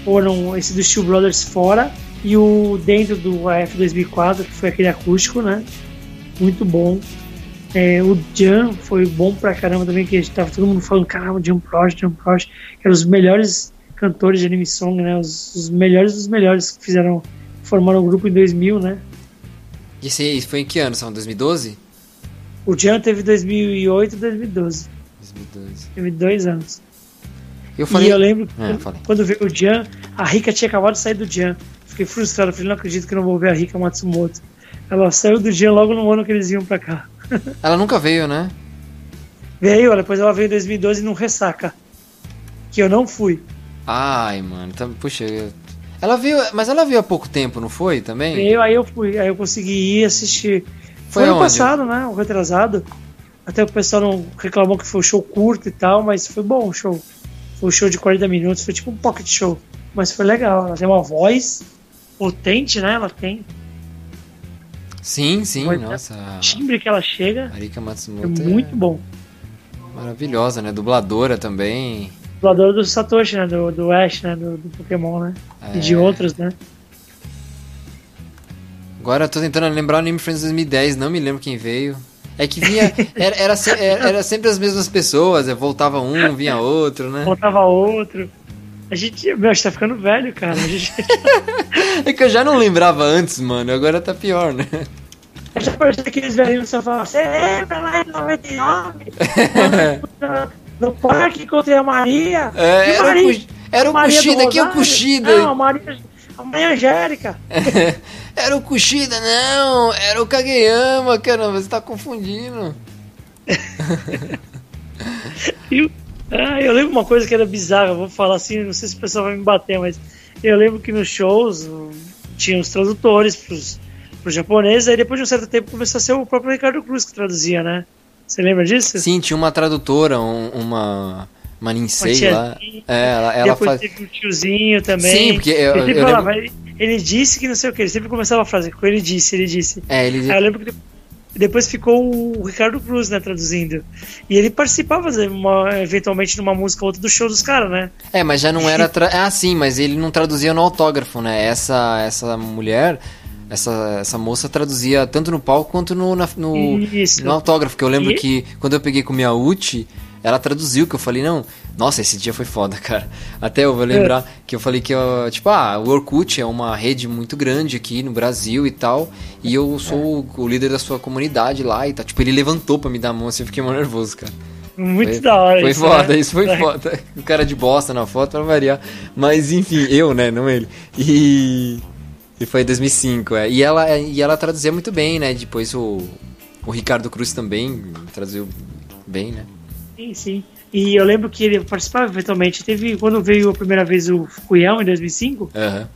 foram esse do Steel Brothers fora e o dentro do AF 2004 que foi aquele acústico, né? Muito bom. É, o Jam foi bom pra caramba também que a gente tava todo mundo falando caramba Jam Project, Jam Project, que eram os melhores cantores de anime song, né? Os, os melhores dos melhores que fizeram formaram o grupo em 2000, né? E esse foi em que ano? São 2012? O Jam teve 2008 e 2012, 2012. teve dois anos. Eu falei. E eu lembro É, quando, falei. quando veio o Jan, a Rika tinha acabado de sair do Jan. Fiquei frustrado, falei, não acredito que eu não vou ver a Rika Matsumoto. Ela saiu do Jan logo no ano que eles iam pra cá. Ela nunca veio, né? Veio, depois ela veio em 2012 num ressaca. Que eu não fui. Ai, mano, tá, puxa. Ela veio, mas ela veio há pouco tempo, não foi também? Veio, aí eu fui, aí eu consegui ir assistir. Foi Foi ano passado, né? O retrasado. Até o pessoal não reclamou que foi um show curto e tal, mas foi bom o show. Foi um show de 40 minutos, foi tipo um pocket show. Mas foi legal. Ela tem uma voz potente, né? Ela tem Sim, sim, nossa. a- timbre que ela chega. A Rika É Matsumoto é muito bom. maravilhosa, né? Dubladora também. Dublador do Satoshi, né? Do, do Ash, né? Do, do Pokémon, né? E de É. outros, né? Agora eu tô tentando lembrar o Anime Friends 2010, não me lembro quem veio. É que vinha. Era, era, era- era sempre as mesmas pessoas, é, voltava um, vinha outro, né? Voltava outro. A gente, meu, a gente tá ficando velho, cara. Gente É que eu já não lembrava antes, mano, agora tá pior, né? já parecia aqueles velhinhos que só falavam, você lembra lá em 99? no parque encontrei a Maria. É, Que era o Maria? Kush- era o Maria Kushida, aqui é o? Kushida. Não, a Maria, a Maria Angélica. Era o Kushida, não, era o Kageyama, caramba, você tá confundindo. E o- ah, eu lembro uma coisa que era bizarra, eu vou falar assim, não sei se o pessoal vai me bater, mas eu lembro que nos shows um, tinha os tradutores pros, pros japoneses, aí depois de um certo tempo começou a ser o próprio Ricardo Cruz que traduzia, né? Você lembra disso? Sim, tinha uma tradutora, um- uma. Uma Ninsei lá. É, ela, ela depois faz. teve o tiozinho também. Sim, porque eu- ele eu falava, ele, disse que não sei o que, ele sempre começava a frase com ele disse, ele disse. É, ele. Aí eu lembro que depois ficou o Ricardo Cruz, né, traduzindo. E ele participava de uma- eventualmente numa música ou outra do show dos caras, né? É, mas já não era. Tra... Ah, sim, mas ele não traduzia no autógrafo, né? Essa, essa mulher essa, essa moça traduzia tanto no palco quanto no, na, no, no autógrafo. Que eu lembro E- que quando eu peguei com minha Uchi, ela traduziu, que eu falei, não, nossa, esse dia foi foda, cara. Até eu vou lembrar que eu falei que, eu, tipo, ah, o Orkut é uma rede muito grande aqui no Brasil e tal, e eu sou o, o líder da sua comunidade lá e tal. Tipo, ele levantou pra me dar a mão, assim, eu fiquei mó nervoso, cara. Muito Foi- da hora Foi isso, foda, né? isso foi É. foda. O cara de bosta na foto pra variar. Mas enfim, eu, né, não ele. E. E foi em 2005, é. E ela, e ela traduzia muito bem, né? Depois o, o Ricardo Cruz também traduziu bem, né? Sim, sim. E eu lembro que ele participava eventualmente. Teve, quando veio a primeira vez o Fukuyama, em 2005, Aham.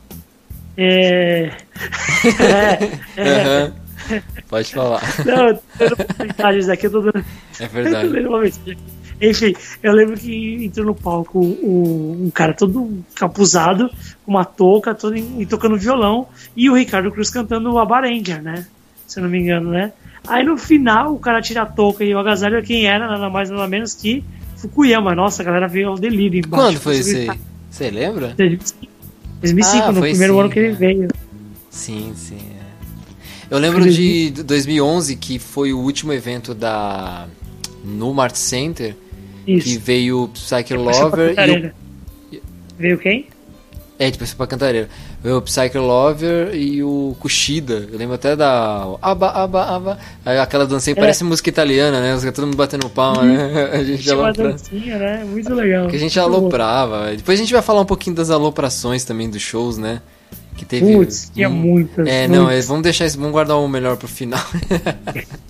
é... é, é, Aham. Pode falar. Não, eu tô dando aqui, eu tô dando. É eu tô verdade. mensagem aqui. Enfim, eu lembro que entrou no palco o, um cara todo capuzado, com uma touca, todo em- tocando violão, e o Ricardo Cruz cantando o Abarenga, né? Se eu não me engano, né? Aí no final o cara tira a touca e o agasalho quem era, nada mais nada menos que Fukuyama. Nossa, a galera veio ao delírio embaixo. Quando foi isso aí? Você lembra? 2005, 2005 Ah, no primeiro sim, ano que ele é. veio. Sim, sim. é. Eu lembro de 2011, que foi o último evento da. No Mart Center, que Isso. veio o Psyche Depois foi pra Lover e. Veio quem? É, depois foi pra Cantareira. O Psyche Lover e o Kushida. Eu lembro até da. Aba, aba, aba. Aquela dancinha É. parece música italiana, né? Todo mundo batendo palma, né? A gente aloprava. dancinha, né? Muito legal. Que a gente Muito bom. aloprava. Depois a gente vai falar um pouquinho das aloprações também dos shows, né? Que teve. Putz, tinha muitas. É, não, é, muitas. vamos deixar isso, vamos guardar o melhor pro final.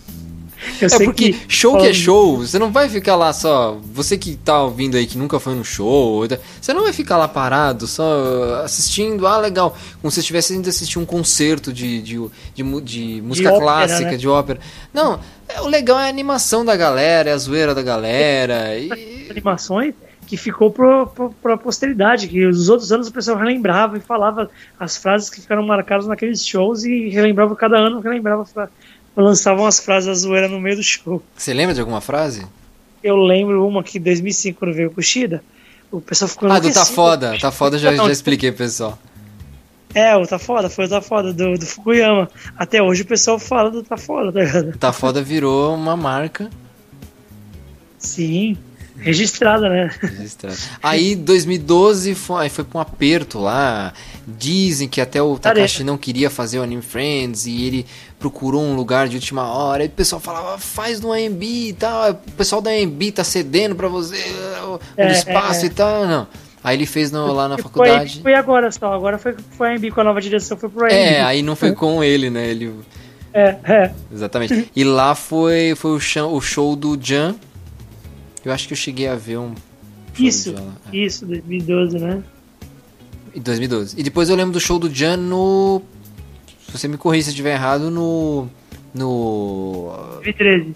Eu É porque que, show que é show, você não vai ficar lá só. Você que tá ouvindo aí que nunca foi no show, você não vai ficar lá parado só assistindo, ah, legal. Como se estivesse indo assistir um concerto de, de, de, de música ópera, clássica, né? de ópera. Não, é, o legal é a animação da galera, é a zoeira da galera. E, animações que ficou pro, pra posteridade, que os outros anos o pessoal relembrava e falava as frases que ficaram marcadas naqueles shows e relembrava cada ano, relembrava, fra- lançavam as frases da zoeira no meio do show. você lembra de alguma frase? Eu lembro uma que em 2005, quando veio o Kushida, o pessoal ficou Ah, do Tá. Foda. Tá Foda já, Não, já expliquei, pro pessoal. É, o Tá Foda, foi o Tá Foda, do, do Fukuyama. Até hoje o pessoal fala do Tá Foda, tá ligado? Tá Foda virou uma marca. Sim, registrada, né? registrada. Aí 2012 foi, foi pra um aperto lá. Dizem que até o Takashi não queria fazer o Anime Friends e ele procurou um lugar de última hora. Aí o pessoal falava, faz no AMB e tal. O pessoal da AMB tá cedendo pra você o, o É, espaço é, é. e tal. Não. Aí ele fez no- lá na Foi- faculdade. Foi, agora só, agora foi, foi a AMB com a nova direção, foi pro AMB. É, aí não foi com ele, né? Ele, É, é. exatamente. E lá foi, foi o, show, o show do Jan. Eu acho que eu cheguei a ver um. Isso. É. isso, 2012, né? Em 2012. E depois eu lembro do show do Jan no. Se você me corrija se eu estiver errado, no. No. 2013.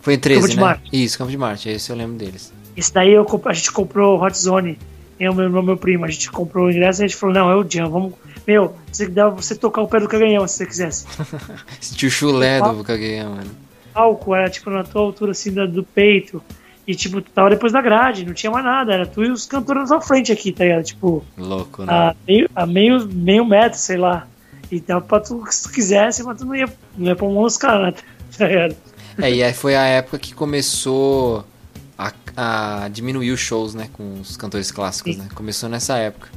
Foi em 13, Campo de né? Marte. Isso, Campo de Marte, esse eu lembro deles. Esse daí eu, a gente comprou Hot Zone. Eu, meu irmão, meu primo, a gente comprou o ingresso e a gente falou, não, é o Jan, vamos. Meu, você dá você tocar o pé do Kagayama se você quisesse. Sentiu o chulé do Kageyama, mano. O palco era tipo na tua altura assim do peito. E tipo, tu tava depois da grade, não tinha mais nada, era tu e os cantores na frente aqui, tá ligado? Tipo, Louco, né? a meio, a meio, meio metro, sei lá. E dava pra tu, se tu quisesse, mas tu não ia, não ia pra um os caras, né? Tá ligado? É, e aí foi a época que começou a, a diminuir os shows, né? Com os cantores clássicos, Sim. né? Começou nessa época.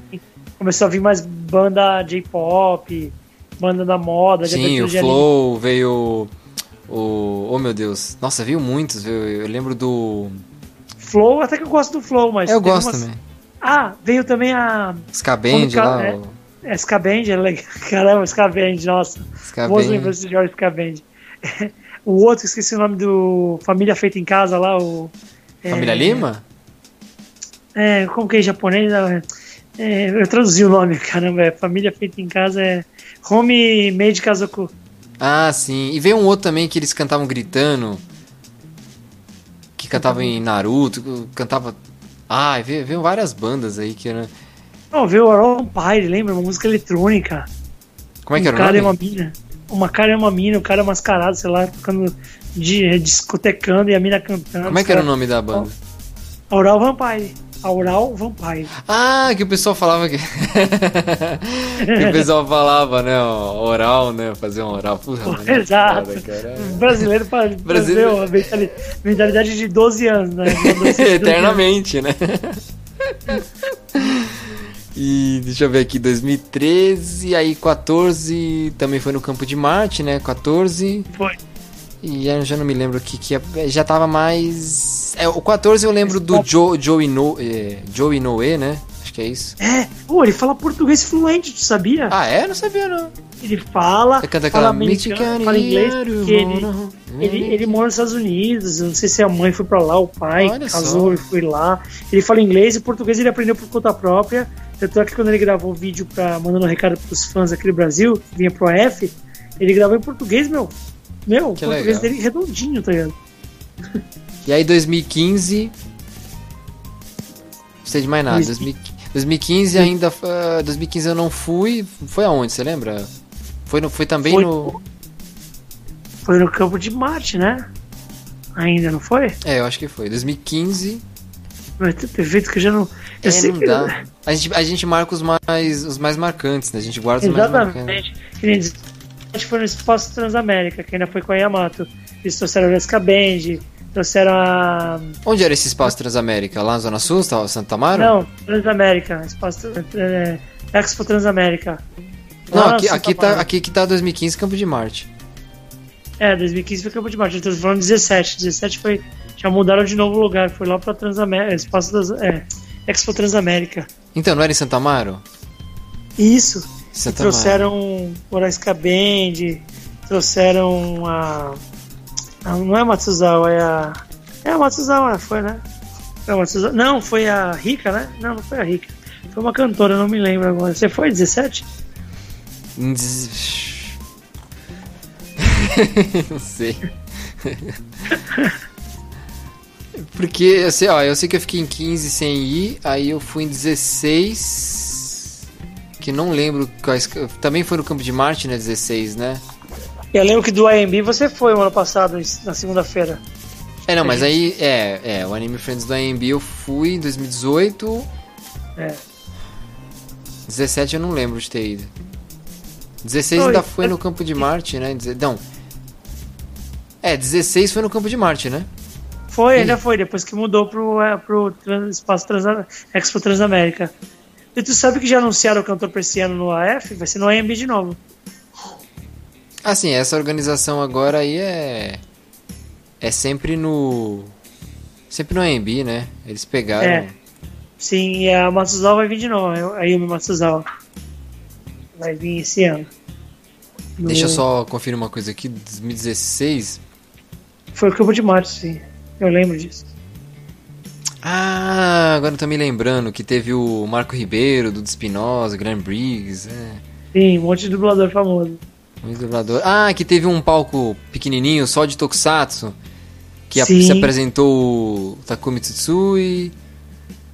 Começou a vir mais banda J-pop, banda da moda, Sim, o. Flow veio. O. Oh meu Deus. Nossa, veio muitos. eu lembro do. Flow, até que eu gosto do Flow, mas. Eu gosto umas- também. Ah, veio também a. Scaband lá. é? o a Scaband, é legal. Caramba, Scaband, nossa. Scaband. Boas lembranças de George Scaband. o outro, esqueci o nome do Família Feita em Casa lá, o. é, Família Lima? É, como que é em japonês? É, é, eu traduzi o nome, caramba. É, Família Feita em Casa é. Home Made Kazoku. Ah, sim. E veio um outro também que eles cantavam gritando. Que cantava em Naruto, cantava. Ah, veio, veio várias bandas aí que era. Não, veio o Aron Pyre, lembra? Uma música eletrônica. Como é que um era o cara nome? e uma mina. Uma cara e uma mina, o cara mascarado, sei lá, tocando, de, discotecando e a mina cantando. Como é que era o nome da banda? Oral Vampire. A Oral Vampire. Ah, que o pessoal falava que. que o pessoal falava, né? Oral, né? Fazer um oral. Puxa, Exato. Foda, brasileiro para brasileiro. fazer mentalidade de 12 anos, né? Eternamente, né? E deixa eu ver aqui, 2013, aí 14 também foi no Campo de Marte, né? 14. Foi. E eu já não me lembro o que que é, já tava mais é, o 14 eu lembro do Joe Joe no, é, Joe Noé, né? Acho que é isso. É, pô, ele fala português fluente, tu sabia? Ah, é? Não sabia não. Ele fala, canta fala americano, fala inglês, porque ele, ele, ele mora nos Estados Unidos, não sei se a mãe foi pra lá, o pai Olha casou só. e foi lá. Ele fala inglês e português ele aprendeu por conta própria. Tanto é que quando ele gravou o vídeo pra, mandando um recado pros fãs aqui do Brasil, que vinha pro AF, ele gravou em português, meu. Meu, que o português legal. dele redondinho, tá ligado? E aí 2015. Não sei de mais nada. 2015 ainda. Uh, 2015 eu não fui. Foi aonde, você lembra? Foi, no, foi também foi, no. Foi no campo de Marte, né? Ainda não foi? É, eu acho que foi. 2015. Mas perfeito que eu já não. Eu é, sei não que... dá. A gente, a gente marca os mais, os mais marcantes, né? A gente guarda os Exatamente. mais marcantes. Exatamente. Gente foi no Espaço Transamérica, que ainda foi com a Yamato. Eles trouxeram a Vesca Band, trouxeram a. Onde era esse Espaço Transamérica? Lá na Zona Sul, Santa Amaro? Não, Transamérica. Espaço, é, Expo Transamérica. Não, aqui, aqui, tá, aqui que tá 2015 Campo de Marte. É, 2015 foi Campo de Marte. Eu tô falando 17. 17 foi. Já mudaram de novo lugar. Foi lá pra Transamérica. Espaço das. É, Expo Transamérica. Então, não era em Santa Amaro? Isso. Santa trouxeram Horaisca Band, trouxeram a. Não é a Matsuzawa, é a. É a Matsuzawa, foi, né? É a Matsuzawa. Não, foi a Rika, né? Não, não foi a Rika. Foi uma cantora, não me lembro agora. Você foi 17? não sei. Porque, assim, ó, eu sei que eu fiquei em 15 sem ir, aí eu fui em 16, que não lembro quais. Também foi no Campo de Marte, né? 16, né? Eu lembro que do AMB você foi o ano passado, na segunda-feira. É, não, mas aí, é, é, o Anime Friends do AMB eu fui em 2018. É. 17 eu não lembro de ter ido. 16 ainda foi no Campo de Marte, né? Não. É, 16 foi no Campo de Marte, né? Foi, ainda foi, depois que mudou pro, é, pro trans, Espaço trans, Expo Transamérica. E tu sabe que já anunciaram o cantor pra esse ano no AF? Vai ser no AMB de novo. Assim, essa organização agora aí é. É sempre no. Sempre no AMB, né? Eles pegaram. É. Sim, e a Matsuzawa vai vir de novo, a Yumi Matsuzawa. Vai vir esse ano. No... Deixa eu só conferir uma coisa aqui, 2016. Foi o Campo de Marte, sim. Eu lembro disso. Ah, agora eu tô me lembrando que teve o Marco Ribeiro, do Espinosa, Grand Briggs. É. Sim, um monte de dublador famoso. Muito dublador. Ah, que teve um palco pequenininho só de Tokusatsu. Que a, se apresentou o Takumi Tsutsui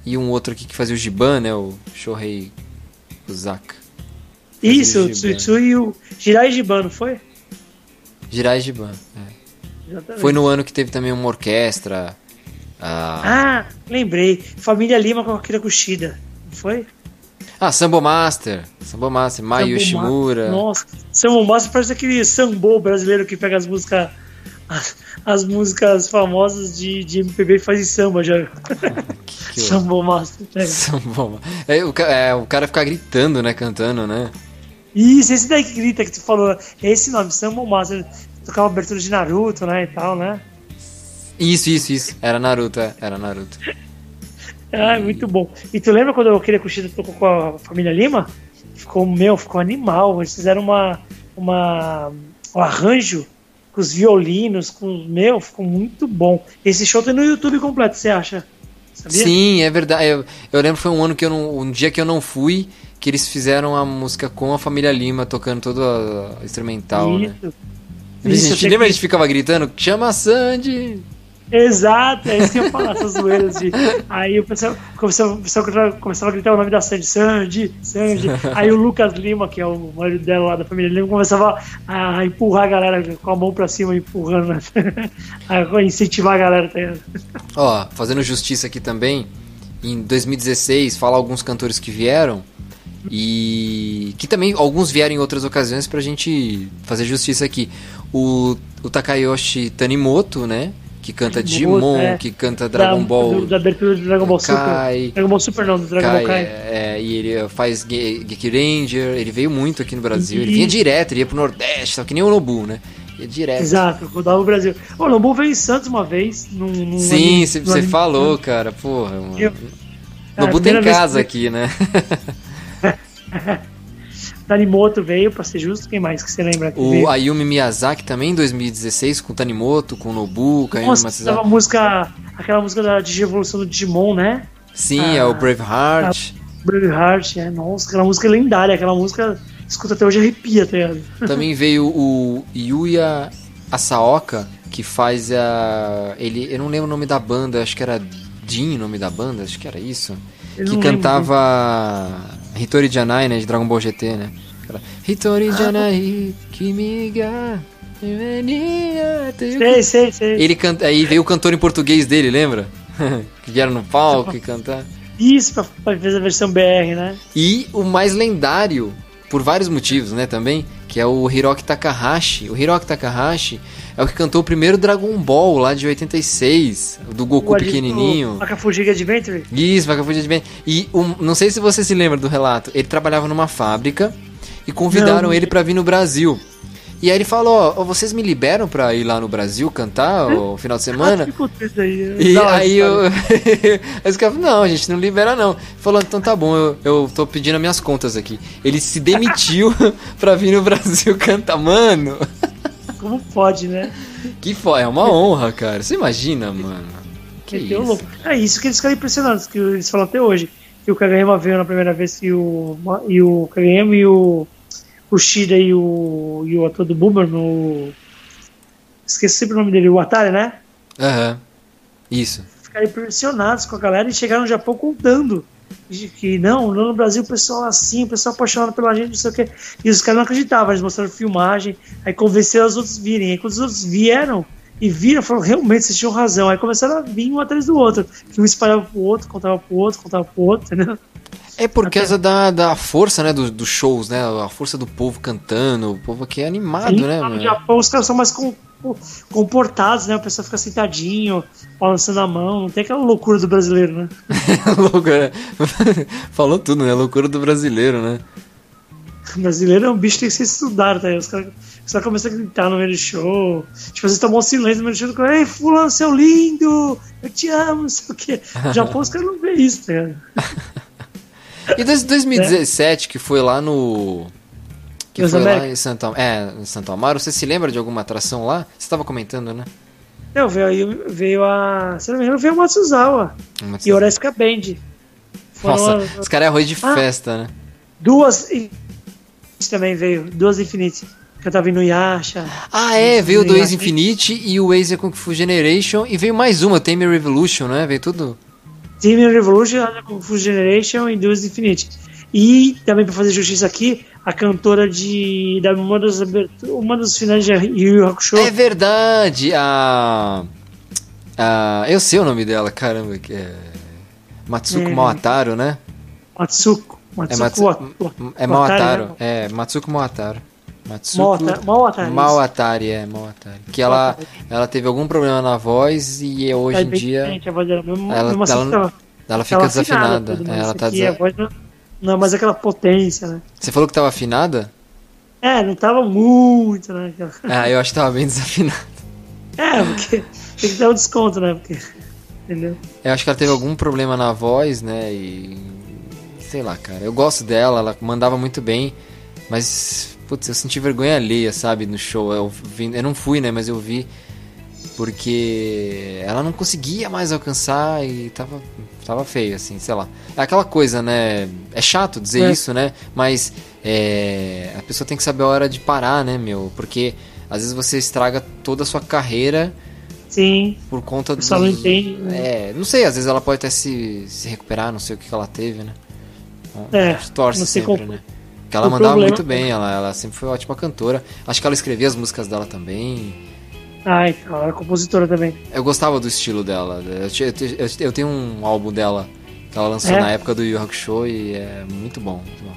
e um outro aqui que fazia o Giban, né? O Shohei Uzaka. Isso, o Tsutsui e o Jirai Giban, não foi? Jirai Giban, é. Foi no ano que teve também uma orquestra. Ah, ah lembrei. Família Lima com Akira Kushida, não foi? Ah, Sambo Master. Sambo Master, Mai Yoshimura. Nossa, Sambo Master parece aquele sambo brasileiro que pega as músicas as, as músicas famosas de, de MPB e faz samba já. Sambo Master. É. Sambo é, o, é, o cara fica gritando, né? Cantando, né? Isso, esse daí que grita que tu falou. É esse nome, Sambo Master tocava abertura de Naruto, né, e tal, né? Isso, isso, isso. Era Naruto, é. Era Naruto. ah, muito bom. E tu lembra quando eu queria Kushida tocou com a família Lima? Ficou, meu, ficou animal. Eles fizeram uma, uma, um arranjo com os violinos, com meu, ficou muito bom. Esse show tem no YouTube completo, você acha? Sabia? Sim, é verdade. Eu, eu lembro que foi um ano que eu não, um dia que eu não fui, que eles fizeram a música com a família Lima tocando todo a, a instrumental? Isso. né? Isso, a gente, lembra que... a gente ficava gritando, chama Sandy! Exato, é isso que eu falar, essas zoeiras de. Aí o pessoal começava, o pessoal começava a gritar o nome da Sandy, Sandy, Sandy. Aí o Lucas Lima, que é o marido dela lá da família Lima, começava a empurrar a galera com a mão pra cima, empurrando, a incentivar a galera. Tá Ó, fazendo justiça aqui também, em 2016, falar alguns cantores que vieram. E que também alguns vieram em outras ocasiões pra gente fazer justiça aqui. O, o Takayoshi Tanimoto, né? Que canta Digimon, é. que canta Dragon da, Ball. Da abertura do Dragon Ball Kai, Super. Dragon Ball Super não, do Dragon Kai, Ball Kai. É, e ele faz Ge- Geek Ranger, ele veio muito aqui no Brasil. Ele vinha direto, ele ia pro Nordeste, só que nem o Nobu, né? Ia direto. Exato, rodava o Brasil. O Lobo veio em Santos uma vez. Num, num Sim, você falou, cara. Porra, mano. Eu- Nobu a tem casa que- aqui, né? Tanimoto veio, pra ser justo. Quem mais que você lembra? Que O veio? Ayumi Miyazaki também em 2016 com Tanimoto, com Nobu, com Nossa, Matsuzaki. tava a música, aquela música da Digievolução do Digimon, né? Sim, Ah, é o Braveheart. Braveheart, é, nossa, aquela música lendária, aquela música, escuta até hoje arrepia, tá ligado? Também veio o Yuya Asaoka, que faz a. Ele, eu não lembro o nome da banda, acho que era Jin o nome da banda, acho que era isso. Eu que não lembro. Hitori Janai, né? De Dragon Ball GT, né? Aquela, Hitori Janai, Kimi ga venia te- Sei, sei, sei. Ele canta, aí veio o cantor em português dele, lembra? que vieram no palco e cantar. Isso, pra, pra fazer a versão BR, né? E o mais lendário, por vários motivos, né, também, que é o Hiroki Takahashi. O Hiroki Takahashi é o que cantou o primeiro Dragon Ball lá de 86, do Goku O pequenininho. O Akafujiga Adventure. Isso, de bem. E um, não sei se você se lembra do relato. Ele trabalhava numa fábrica e convidaram Não. ele pra vir no Brasil. E aí ele falou: Ó, vocês me liberam pra ir lá no Brasil cantar o final de Ah, semana? triste aí. E aí sabe? eu. aí os caras não, a gente não libera não. Falou, então tá bom, eu, eu tô pedindo as minhas contas aqui. Ele se demitiu pra vir no Brasil cantar. Mano, Como pode, né? que foda. É uma honra, cara. Você imagina, mano. Que Meteu isso. louco. É isso que eles ficaram impressionados, que eles falam até hoje. Que o Kageyama veio na primeira vez e o, e o Kageyama e o, o Shida e o, e o ator do Boomer no. Esqueci sempre o nome dele, o Atari, né? Aham. Isso. Ficaram impressionados com a galera e chegaram no Japão contando. de Que não, no Brasil o pessoal é assim, o pessoal apaixonado pela gente, não sei o quê. E os caras não acreditavam, eles mostraram filmagem, aí convenceram os outros virem. Aí quando os outros vieram e viram, falaram, realmente vocês tinham razão. Aí começaram a vir um atrás do outro. Que um espalhava pro outro, contava pro outro, contava pro outro, entendeu? É por causa da, da força, né, do- dos shows, né? A força do povo cantando, o povo aqui é animado, Sim, né, no? Japão os caras são mais com- com- comportados, né? O pessoal fica sentadinho, balançando a mão, não tem aquela loucura do brasileiro, né? Loucura. Falou tudo, né? Loucura do brasileiro, né? O brasileiro é um bicho que tem que ser estudado, tá? aí. Os caras caras começam a gritar no meio do show. Tipo, você tomou um silêncio no meio do show. Ei, fulano, seu lindo! Eu te amo, não sei o quê. No Japão os caras não vê isso, tá ligado? E desde 2017, que foi lá no. Que Nos foi lá Américas. em Santo, é, em Santo Amaro, você se lembra de alguma atração lá? Você estava comentando, né? Não, veio, veio a. Se não me engano, veio a Matsuzawa Uma- e Oresca Band. Foram Nossa, as- os caras é arroz de Ah. festa, né? duas. também veio, duas Infinity. Que eu tava indo no Yasha. Ah, é, veio o do Sim, Ace. Infinity e o Ace Kung Fu Generation e veio mais uma, Time Revolution, né? Veio tudo. Team Revolution, a Kung Fu Generation e duas Infinity. E também pra fazer justiça aqui, a cantora de da uma das uma dos finais de Yu Yu Hakusho, É verdade, a. a eu sei o nome dela, caramba, que é. Matsuko É. Moataro, né? Matsuko. É, Matsuko Matsu... É Watari, Moataro. É, Matsuko Moataro. Matsuko Mawata- Mawatari, Mawatari, é, Mawatari. Que ela, ela teve algum problema na voz e hoje É em dia a voz dela, mesmo, ela- mesmo assim ela- ela fica tava desafinada. tudo, É, mas ela tá aqui voz não, não é mais aquela potência, né? Você falou que tava afinada? É, não tava muito, né? Ah, eu acho que tava bem desafinada. É, porque tem que dar um desconto, né? Porque, entendeu? Eu acho que ela teve algum problema na voz, né? E. Sei lá, cara. Eu gosto dela, ela mandava muito bem. Mas, putz, eu senti vergonha alheia, sabe, no show. Eu, vi, eu não fui, né? Mas eu vi. Porque ela não conseguia mais alcançar e tava, tava feio, assim, sei lá. É aquela coisa, né? É chato dizer É. isso, né? Mas é, a pessoa tem que saber a hora de parar, né, meu? Porque às vezes você estraga toda a sua carreira Sim, por conta o pessoal não entende. né? é, não sei, às vezes ela pode até se, se recuperar, não sei o que, que ela teve, né? É, torce sempre, qual- né? Porque ela o mandava problema- muito bem, ela, ela sempre foi uma ótima cantora. Acho que ela escrevia as músicas dela também. Ah, então, ela é compositora também. Eu gostava do estilo dela. Eu, eu, eu- tenho um álbum dela Que ela lançou É? na época do Yu Hakusho e é muito bom, muito bom.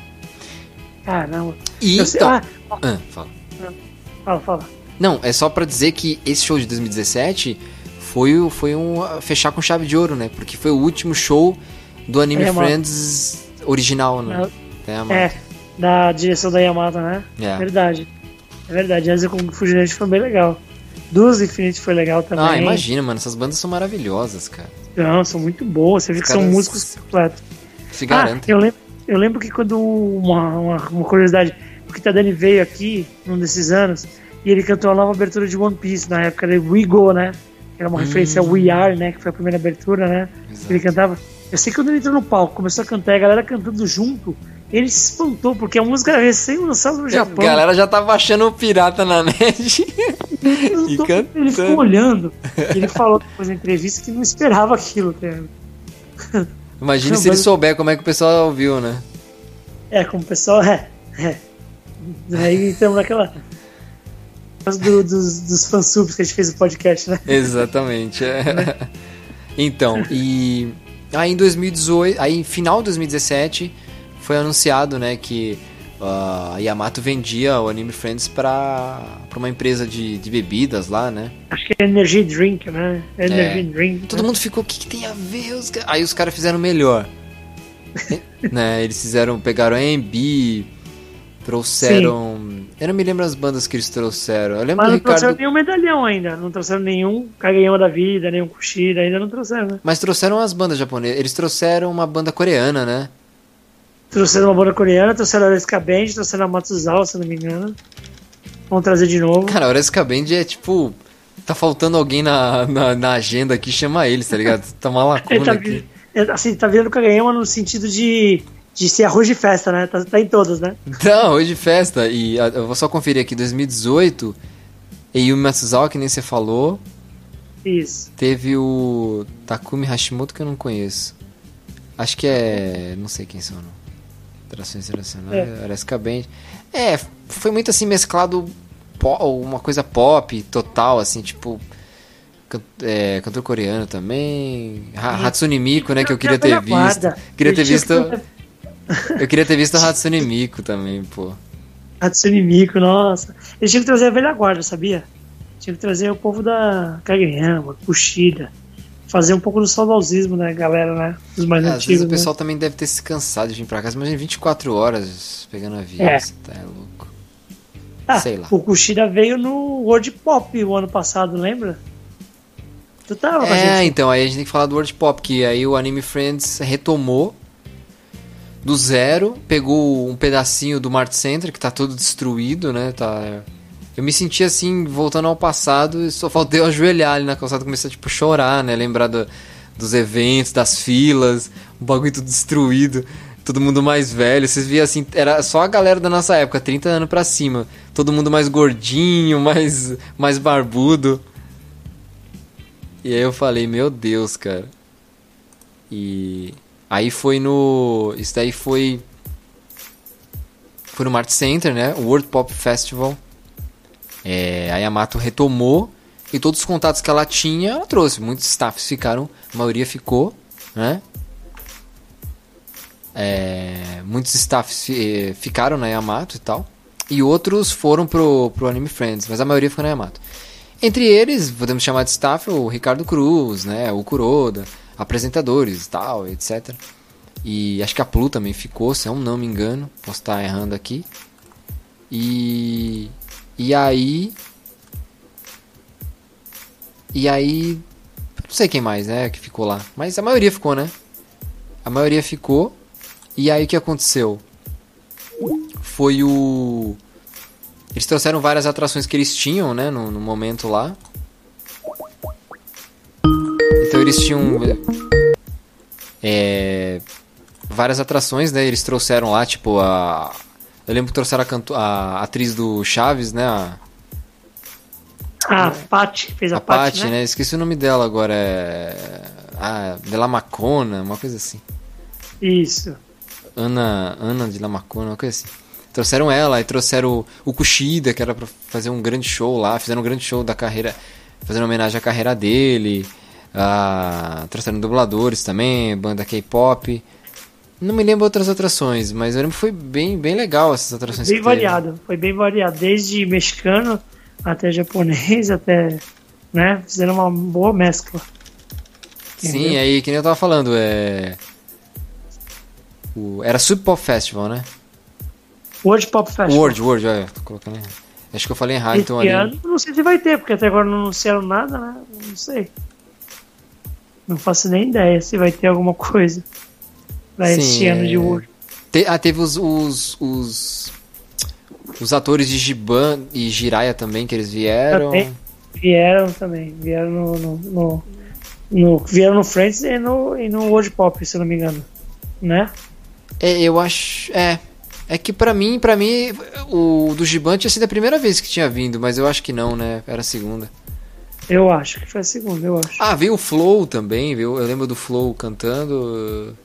Caramba. E sei- então... ah, Ah, fala. fala, fala. Não, é só pra dizer que esse show de 2017 foi, foi um fechar com chave de ouro, né? Porque foi o último show do Anime É. Friends original, né? A É, da direção da Yamato, né? É. Verdade. É verdade. Asa com Fujinete foi bem legal. Duas Infinity foi legal também. Ah, imagina, mano, essas bandas são maravilhosas, cara. Não, são muito boas. Você vê que são músicos completos. Se Ah, garantem. eu lembro, eu lembro que quando uma, uma, uma curiosidade, o Kitadani veio aqui num desses anos e ele cantou a nova abertura de One Piece na época era We Go, né? Que era uma referência ao We Are, né? Que foi a primeira abertura, né? Exato. Ele cantava. Eu sei que quando ele entrou no palco, começou a cantar, e a galera cantando junto, ele se espantou, porque a música era recém-lançada no A Japão. galera já tava achando o pirata na net. Ele e ficou- cantando. Ele ficou olhando. ele falou depois na entrevista que não esperava aquilo, cara. Não, se ele souber como é que o pessoal ouviu, né? É, como o pessoal é. é. Aí estamos naquela. Do, dos, dos fansubs que a gente fez o podcast, né? Exatamente. é. Então, e aí em 2018, aí final de 2017 foi anunciado, né, que ah, a Yamato vendia o Anime Friends pra uma empresa de, de bebidas lá, né? Acho que é Energy Drink, né? Energy É. Drink. Todo né? mundo ficou, o que, que tem a ver? Os ca-" Aí os caras fizeram melhor. né? Eles fizeram, pegaram a AMB, trouxeram. Eu não me lembro as bandas que eles trouxeram. Eu lembro Mas não trouxeram Ricardo. nenhum medalhão ainda. Não trouxeram nenhum Kageyama da vida, nenhum Kushida, ainda não trouxeram, né? Mas trouxeram as bandas japonesas. Eles trouxeram uma banda coreana, né? Trouxeram uma banda coreana, trouxeram a Ariska Band, trouxeram a Matsuzawa, se eu não me engano. Vão trazer de novo. Cara, a Oresca Band é tipo. Tá faltando alguém na, na, na agenda aqui, chama eles, tá ligado? Tá uma Ele lacuna tá, aqui. é, assim, tá virando Kageyama no sentido de, de ser arroz de festa, né? Tá, tá em todas, né? Não, hoje de festa. E ah, eu vou só conferir aqui, 2018. Eiyumi Matsuzawa, que nem você falou. Isso. Teve o Takumi Hashimoto, que eu não conheço. Acho que é. Não sei quem são, não. Trações internacionais, É. Oresca Band. É, foi muito assim mesclado. Uma coisa pop total, assim, tipo. can- é, cantor coreano também. Ha- Hatsune Miku, né? Que eu queria ter visto. Queria ter tinha visto. Eu queria ter visto o Hatsune Miku também, pô. Hatsune Miku, nossa. Eles tinham que trazer a velha guarda, sabia? Tinha que trazer o povo da Kageyama, Kushida. Fazer um pouco do saudosismo, né, galera, né? Dos mais É, às vezes antigos. o pessoal também deve ter se cansado de vir pra casa. Imagina 24 horas pegando avião, É. você tá louco. né? ah, sei lá. O Kushida veio no World Pop o ano passado, lembra? Tu tava com É, então, aí a gente tem que falar do World Pop, que aí o Anime Friends retomou do zero, pegou um pedacinho do Mart Center, que tá todo destruído, né? Tá... Eu me senti assim, voltando ao passado, e só faltei eu ajoelhar ali na calçada e começar, tipo, chorar, né? Lembrar do- dos eventos, das filas, o bagulho tudo destruído, todo mundo mais velho. Vocês viam assim, era só a galera da nossa época, 30 anos pra cima. Todo mundo mais gordinho, mais, mais barbudo. E aí eu falei, meu Deus, cara. E aí foi no. Isso daí foi. Foi no Mart Center, né? World Pop Festival. É, a Yamato retomou. E todos os contatos que ela tinha, ela trouxe. Muitos staffs ficaram. A maioria ficou, né? É, muitos staffs eh, ficaram na Yamato e tal. E outros foram pro, pro Anime Friends, mas a maioria ficou na Yamato. Entre eles, podemos chamar de staff o Ricardo Cruz, né, o Kuroda, apresentadores e tal, etc. E acho que a Plu também ficou, se eu não me engano, posso estar errando aqui. E e aí e aí não sei quem mais, né, que ficou lá, mas a maioria ficou, né? A maioria ficou. E aí o que aconteceu? Foi o eles trouxeram várias atrações que eles tinham, né, no, no momento lá. Então eles tinham é, várias atrações, né? Eles trouxeram lá, tipo, a. Eu lembro que trouxeram a, canto... a atriz do Chaves, né? A, Ah, a Paty, fez a, a Paty, Paty, né? Esqueci o nome dela agora. É. Ah, de la Macona, uma coisa assim. Isso. Ana, Ana de la Macona, uma coisa assim. Trouxeram ela, e trouxeram o, Kushida, que era pra fazer um grande show lá. Fizeram um grande show da carreira, fazendo homenagem à carreira dele. Ah, trouxeram dubladores também, banda K-pop. Não me lembro outras atrações, mas eu lembro que foi bem, bem legal essas atrações. Bem variado, foi bem variado. Desde mexicano até japonês, até. né? Fizeram uma boa mescla. Entendeu? Sim, aí que nem eu tava falando, é. O... Era Sub Pop Festival, né? World Pop Festival. World, World, é, tô colocando errado. Acho que eu falei errado, então ali. Ano, não sei se vai ter, porque até agora não anunciaram nada, né? Não sei. Não faço nem ideia se vai ter alguma coisa Sim, esse ano de é. World. Te, ah, teve os, os, os, os, atores de Giban e Jiraya também, que eles vieram. Também, vieram também. Vieram no, no, no, no, vieram no Friends e no, e no World Pop, se eu não me engano. Né? É, eu acho. É, é que para mim, para mim, o do Giban tinha sido a primeira vez que tinha vindo, mas eu acho que não, né? Era a segunda. Eu acho que foi a segunda, eu acho. Ah, veio o Flow também, viu? Eu lembro do Flow cantando.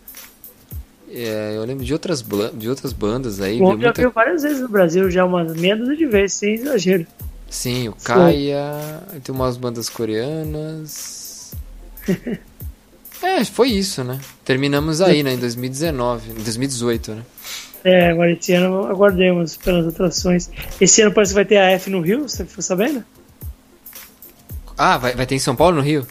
É, eu lembro de outras, de outras bandas aí. O já muita... veio várias vezes no Brasil, já umas meia dúzia de vezes, sem exagero. Sim, o Kaia, tem umas bandas coreanas. é, foi isso, né? Terminamos aí, né? Em 2019, em 2018, né? É, agora esse ano aguardemos pelas atrações. Esse ano parece que vai ter a F no Rio, você ficou sabendo? Ah, vai, vai ter em São Paulo no Rio?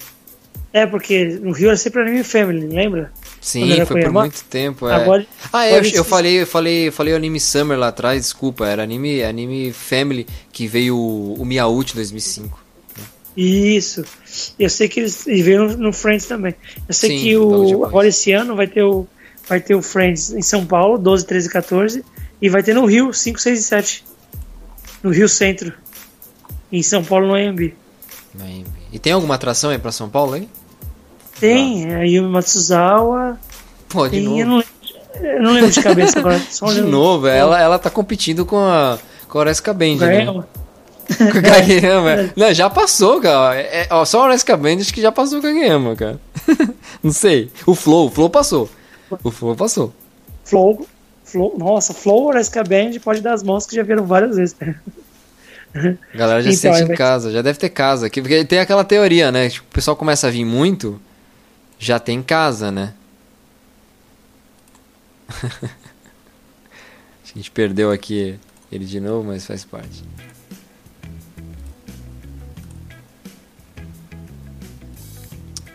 É, porque no Rio era sempre Anime Family, lembra? Sim, foi por muito tempo. É. Agora, ah, é, eu, eu, falei, eu falei, eu falei o Anime Summer lá atrás, desculpa, era Anime, anime Family que veio o, o Miauti 2005. Isso. Eu sei que eles, veio no, no Friends também. Eu sei Sim, que o, agora esse ano vai ter o vai ter o Friends em São Paulo, 12, 13 e 14, e vai ter no Rio, 5, 6 e 7. No Rio Centro. Em São Paulo, no AMB. No AMB. E tem alguma atração aí pra São Paulo aí? Tem, ah. aí o Matsuzawa. Pô, de tem, novo. Eu não, eu não, lembro de cabeça agora. de novo, ela, ela tá competindo com a, com a Oresca Band, né? Com a Kageyama. não, já passou, cara. É, ó, só a Oresca Band acho que já passou com a Kageyama, cara. não sei. O Flow, o Flow passou. O Flow passou. Flow, Flow, nossa, Flow Oresca Band pode dar as mãos que já viram várias vezes. A galera já então, sente em casa, já deve ter casa. Porque tem aquela teoria, né? Tipo, o pessoal começa a vir muito, já tem casa, né? a gente perdeu aqui ele de novo, mas faz parte.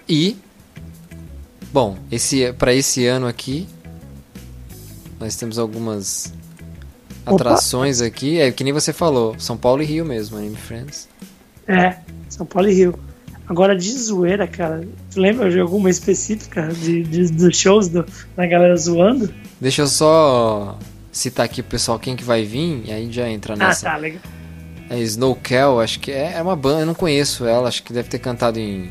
E Bom, esse para esse ano aqui nós temos algumas atrações Opa. aqui, é que nem você falou, São Paulo e Rio mesmo, Anime Friends. É, São Paulo e Rio. Agora de zoeira, cara, tu lembra de alguma específica de, de dos shows do, da galera zoando? Deixa eu só citar aqui pro pessoal quem que vai vir e aí já entra ah, nessa. Ah, tá, legal. É Snowkel, acho que é, é uma banda, eu não conheço ela, acho que deve ter cantado em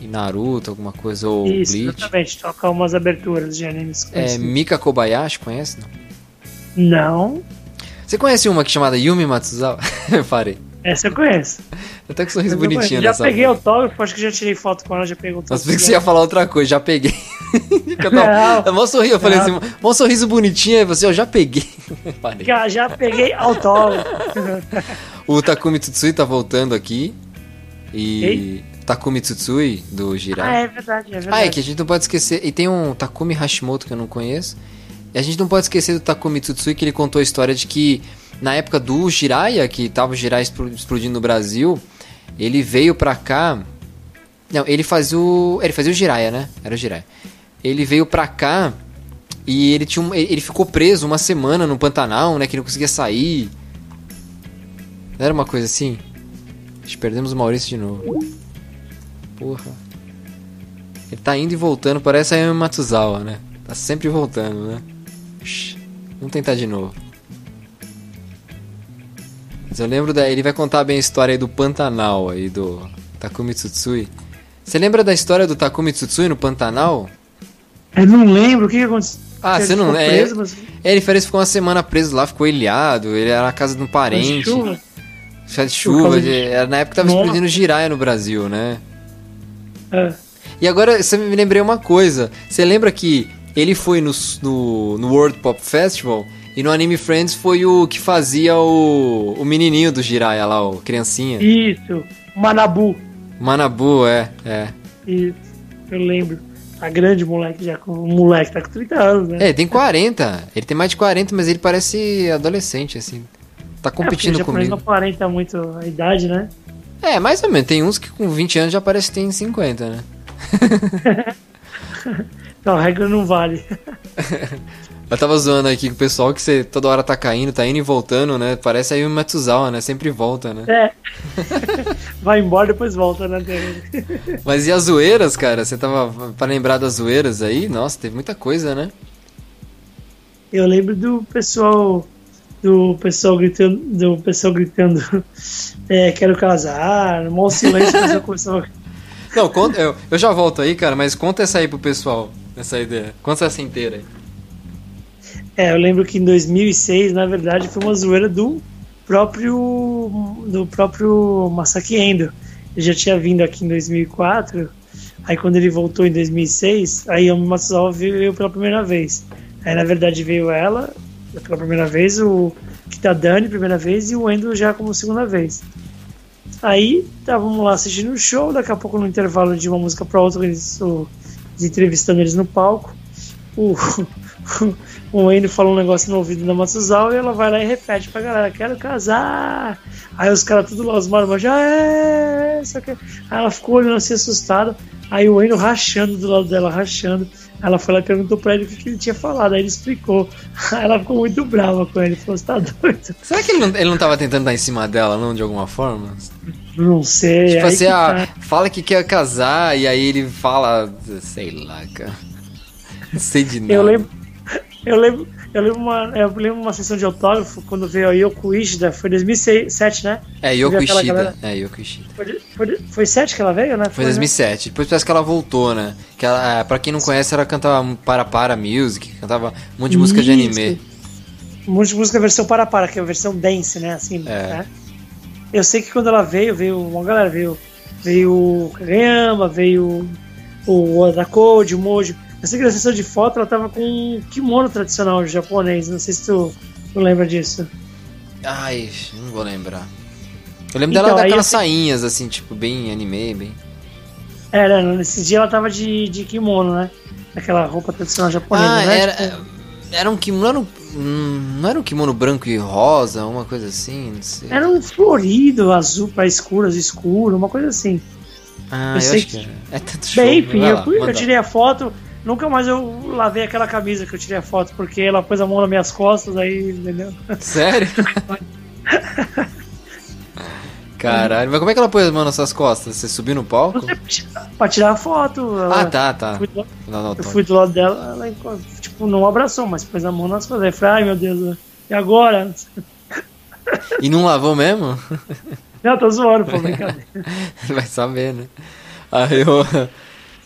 em Naruto, alguma coisa, ou Isso, Bleach. exatamente, tocar umas aberturas de animes. É, Mika Kobayashi, conhece? Não? Não. Você conhece uma que é chamada Yumi Matsuzawa? Parei. Essa eu conheço. Até com um sorriso bonitinho Já peguei o autógrafo, acho que já tirei foto com ela, já peguei autógrafo. Mas que você ia falar outra coisa, já peguei. eu tava, mó sorriso, eu falei assim, mó sorriso bonitinho, aí você, eu já peguei. já, já peguei autógrafo. o Takumi Tsutsui tá voltando aqui. E. Ei? Takumi Tsutsui, do Jirai. Ah, é verdade, é verdade. Ah, é que a gente não pode esquecer. E tem um Takumi Hashimoto que eu não conheço. E a gente não pode esquecer do Takumi Tsutsui que ele contou a história de que na época do Jiraiya, que tava o Jiraiya explodindo no Brasil, ele veio pra cá. Não, ele fazia o. Ele fazia o Jiraiya, né? Era o Jiraiya. Ele veio pra cá e ele tinha um, ele ficou preso uma semana no Pantanal, né? Que não conseguia sair. Não era uma coisa assim? Perdemos o Maurício de novo. Porra. Ele tá indo e voltando, parece a Yami né? Tá sempre voltando, né? Vamos tentar de novo. Mas eu lembro da. Ele vai contar bem a história aí do Pantanal aí do Takumi Tsutsui. Você lembra da história do Takumi Tsutsui no Pantanal? Eu não lembro, o que, que aconteceu? Ah, você não lembra? É, mas... é, ele fez, ficou uma semana preso lá, ficou ilhado, ele era na casa de um parente. Chuva. de chuva, de... era na época que tava Nossa. explodindo giraia no Brasil, né? É. E agora você me lembrei uma coisa. Você lembra que ele foi no, no, no, World Pop Festival e no Anime Friends foi o que fazia o, o menininho do Jiraiya lá, o criancinha. Isso, Manabu. Manabu, é, é. E eu lembro. Tá grande moleque já, com um moleque tá com 30 anos, né? É, ele tem 40. Ele tem mais de 40, mas ele parece adolescente, assim. Tá competindo é, comigo. não aparenta muito a idade, né? É, mais ou menos. Tem uns que com 20 anos já parece que tem 50, né? não, a regra não vale. Eu tava zoando aqui com o pessoal que você toda hora tá caindo, tá indo e voltando, né? Parece aí o Matsuzawa, né? Sempre volta, né? É. Vai embora depois volta, né? Mas e as zoeiras, cara? Você tava para lembrar das zoeiras aí? Nossa, teve muita coisa, né? Eu lembro do pessoal do pessoal gritando, do pessoal gritando, é, quero casar, mal silêncio, pessoal começou Não, conta, eu, eu já volto aí, cara, mas conta essa aí pro pessoal, essa ideia. Conta essa inteira aí. É, eu lembro que em 2006, na verdade, foi uma zoeira do próprio do próprio Masaki Endo. Ele já tinha vindo aqui em 2004, aí quando ele voltou em 2006, aí o Matsuzawa veio pela primeira vez. Aí na verdade veio ela pela primeira vez, o Kitadani primeira vez e o Endo já como segunda vez. Aí estávamos lá assistindo o show, daqui a pouco no intervalo de uma música para outra, eles, o, entrevistando eles no palco, o, o Endo fala um negócio no ouvido da Matsuzawa e ela vai lá e repete pra galera, quero casar. Aí os caras tudo lá, os marmanjos, já é, isso aqui. Aí ela ficou olhando assim assustada, aí o Endo rachando do lado dela, rachando. Ela foi lá e perguntou pra ele o que, que ele tinha falado, aí ele explicou. Aí ela ficou muito brava com ele, falou, você tá doido? Será que ele não, ele não tava tentando dar em cima dela, não, de alguma forma? Não sei. Tipo assim, ah, tá. fala que quer casar, e aí ele fala, sei lá, cara. Não sei de nada. Eu lembro, eu lembro, eu lembro uma, eu lembro uma sessão de autógrafo quando veio a Yoko Ishida, foi 2007, né? É, Yoko Ishida. É, Yoko Ishida. Foi, foi, foi 7 que ela veio, né? Foi, foi 2007. Né? Depois parece que ela voltou, né? Que ela, é, pra quem não conhece, ela cantava Para Para Music, cantava um monte de música de anime. Um monte de música versão Para Para, que é a versão dance, né? Assim, é. né? Eu sei que quando ela veio, veio uma galera, veio, veio o Kageyama, veio o Oda Code, o Mojo eu sei que na sessão de foto ela tava com um kimono tradicional japonês. Não sei se tu, tu lembra disso. Ai, não vou lembrar. Eu lembro então, dela daquelas sei... sainhas, assim, tipo, bem anime, bem. Era, nesse dia ela tava de, de kimono, né? Aquela roupa tradicional japonesa, ah, né? Era, tipo... era um kimono. Não era um kimono branco e rosa, uma coisa assim, não sei. Era um florido, azul para escuro, escuro, uma coisa assim. Ah, eu, eu sei que. que... É tanto show. Bem, enfim, eu, fui, eu tirei a foto, Nunca mais eu lavei aquela camisa que eu tirei a foto, porque ela pôs a mão nas minhas costas, aí, entendeu? Sério? Caralho, mas como é que ela pôs a mão nas suas costas? Você subiu no palco? Pra tirar a foto. Ah, tá, tá. Fui do, não, não, eu fui do lado dela, ela tipo, não abraçou, mas pôs a mão nas costas. Aí falei, ai meu Deus, e agora? E não lavou mesmo? Não, tô zoando, pô, brincadeira. Vai saber, né? Aí eu.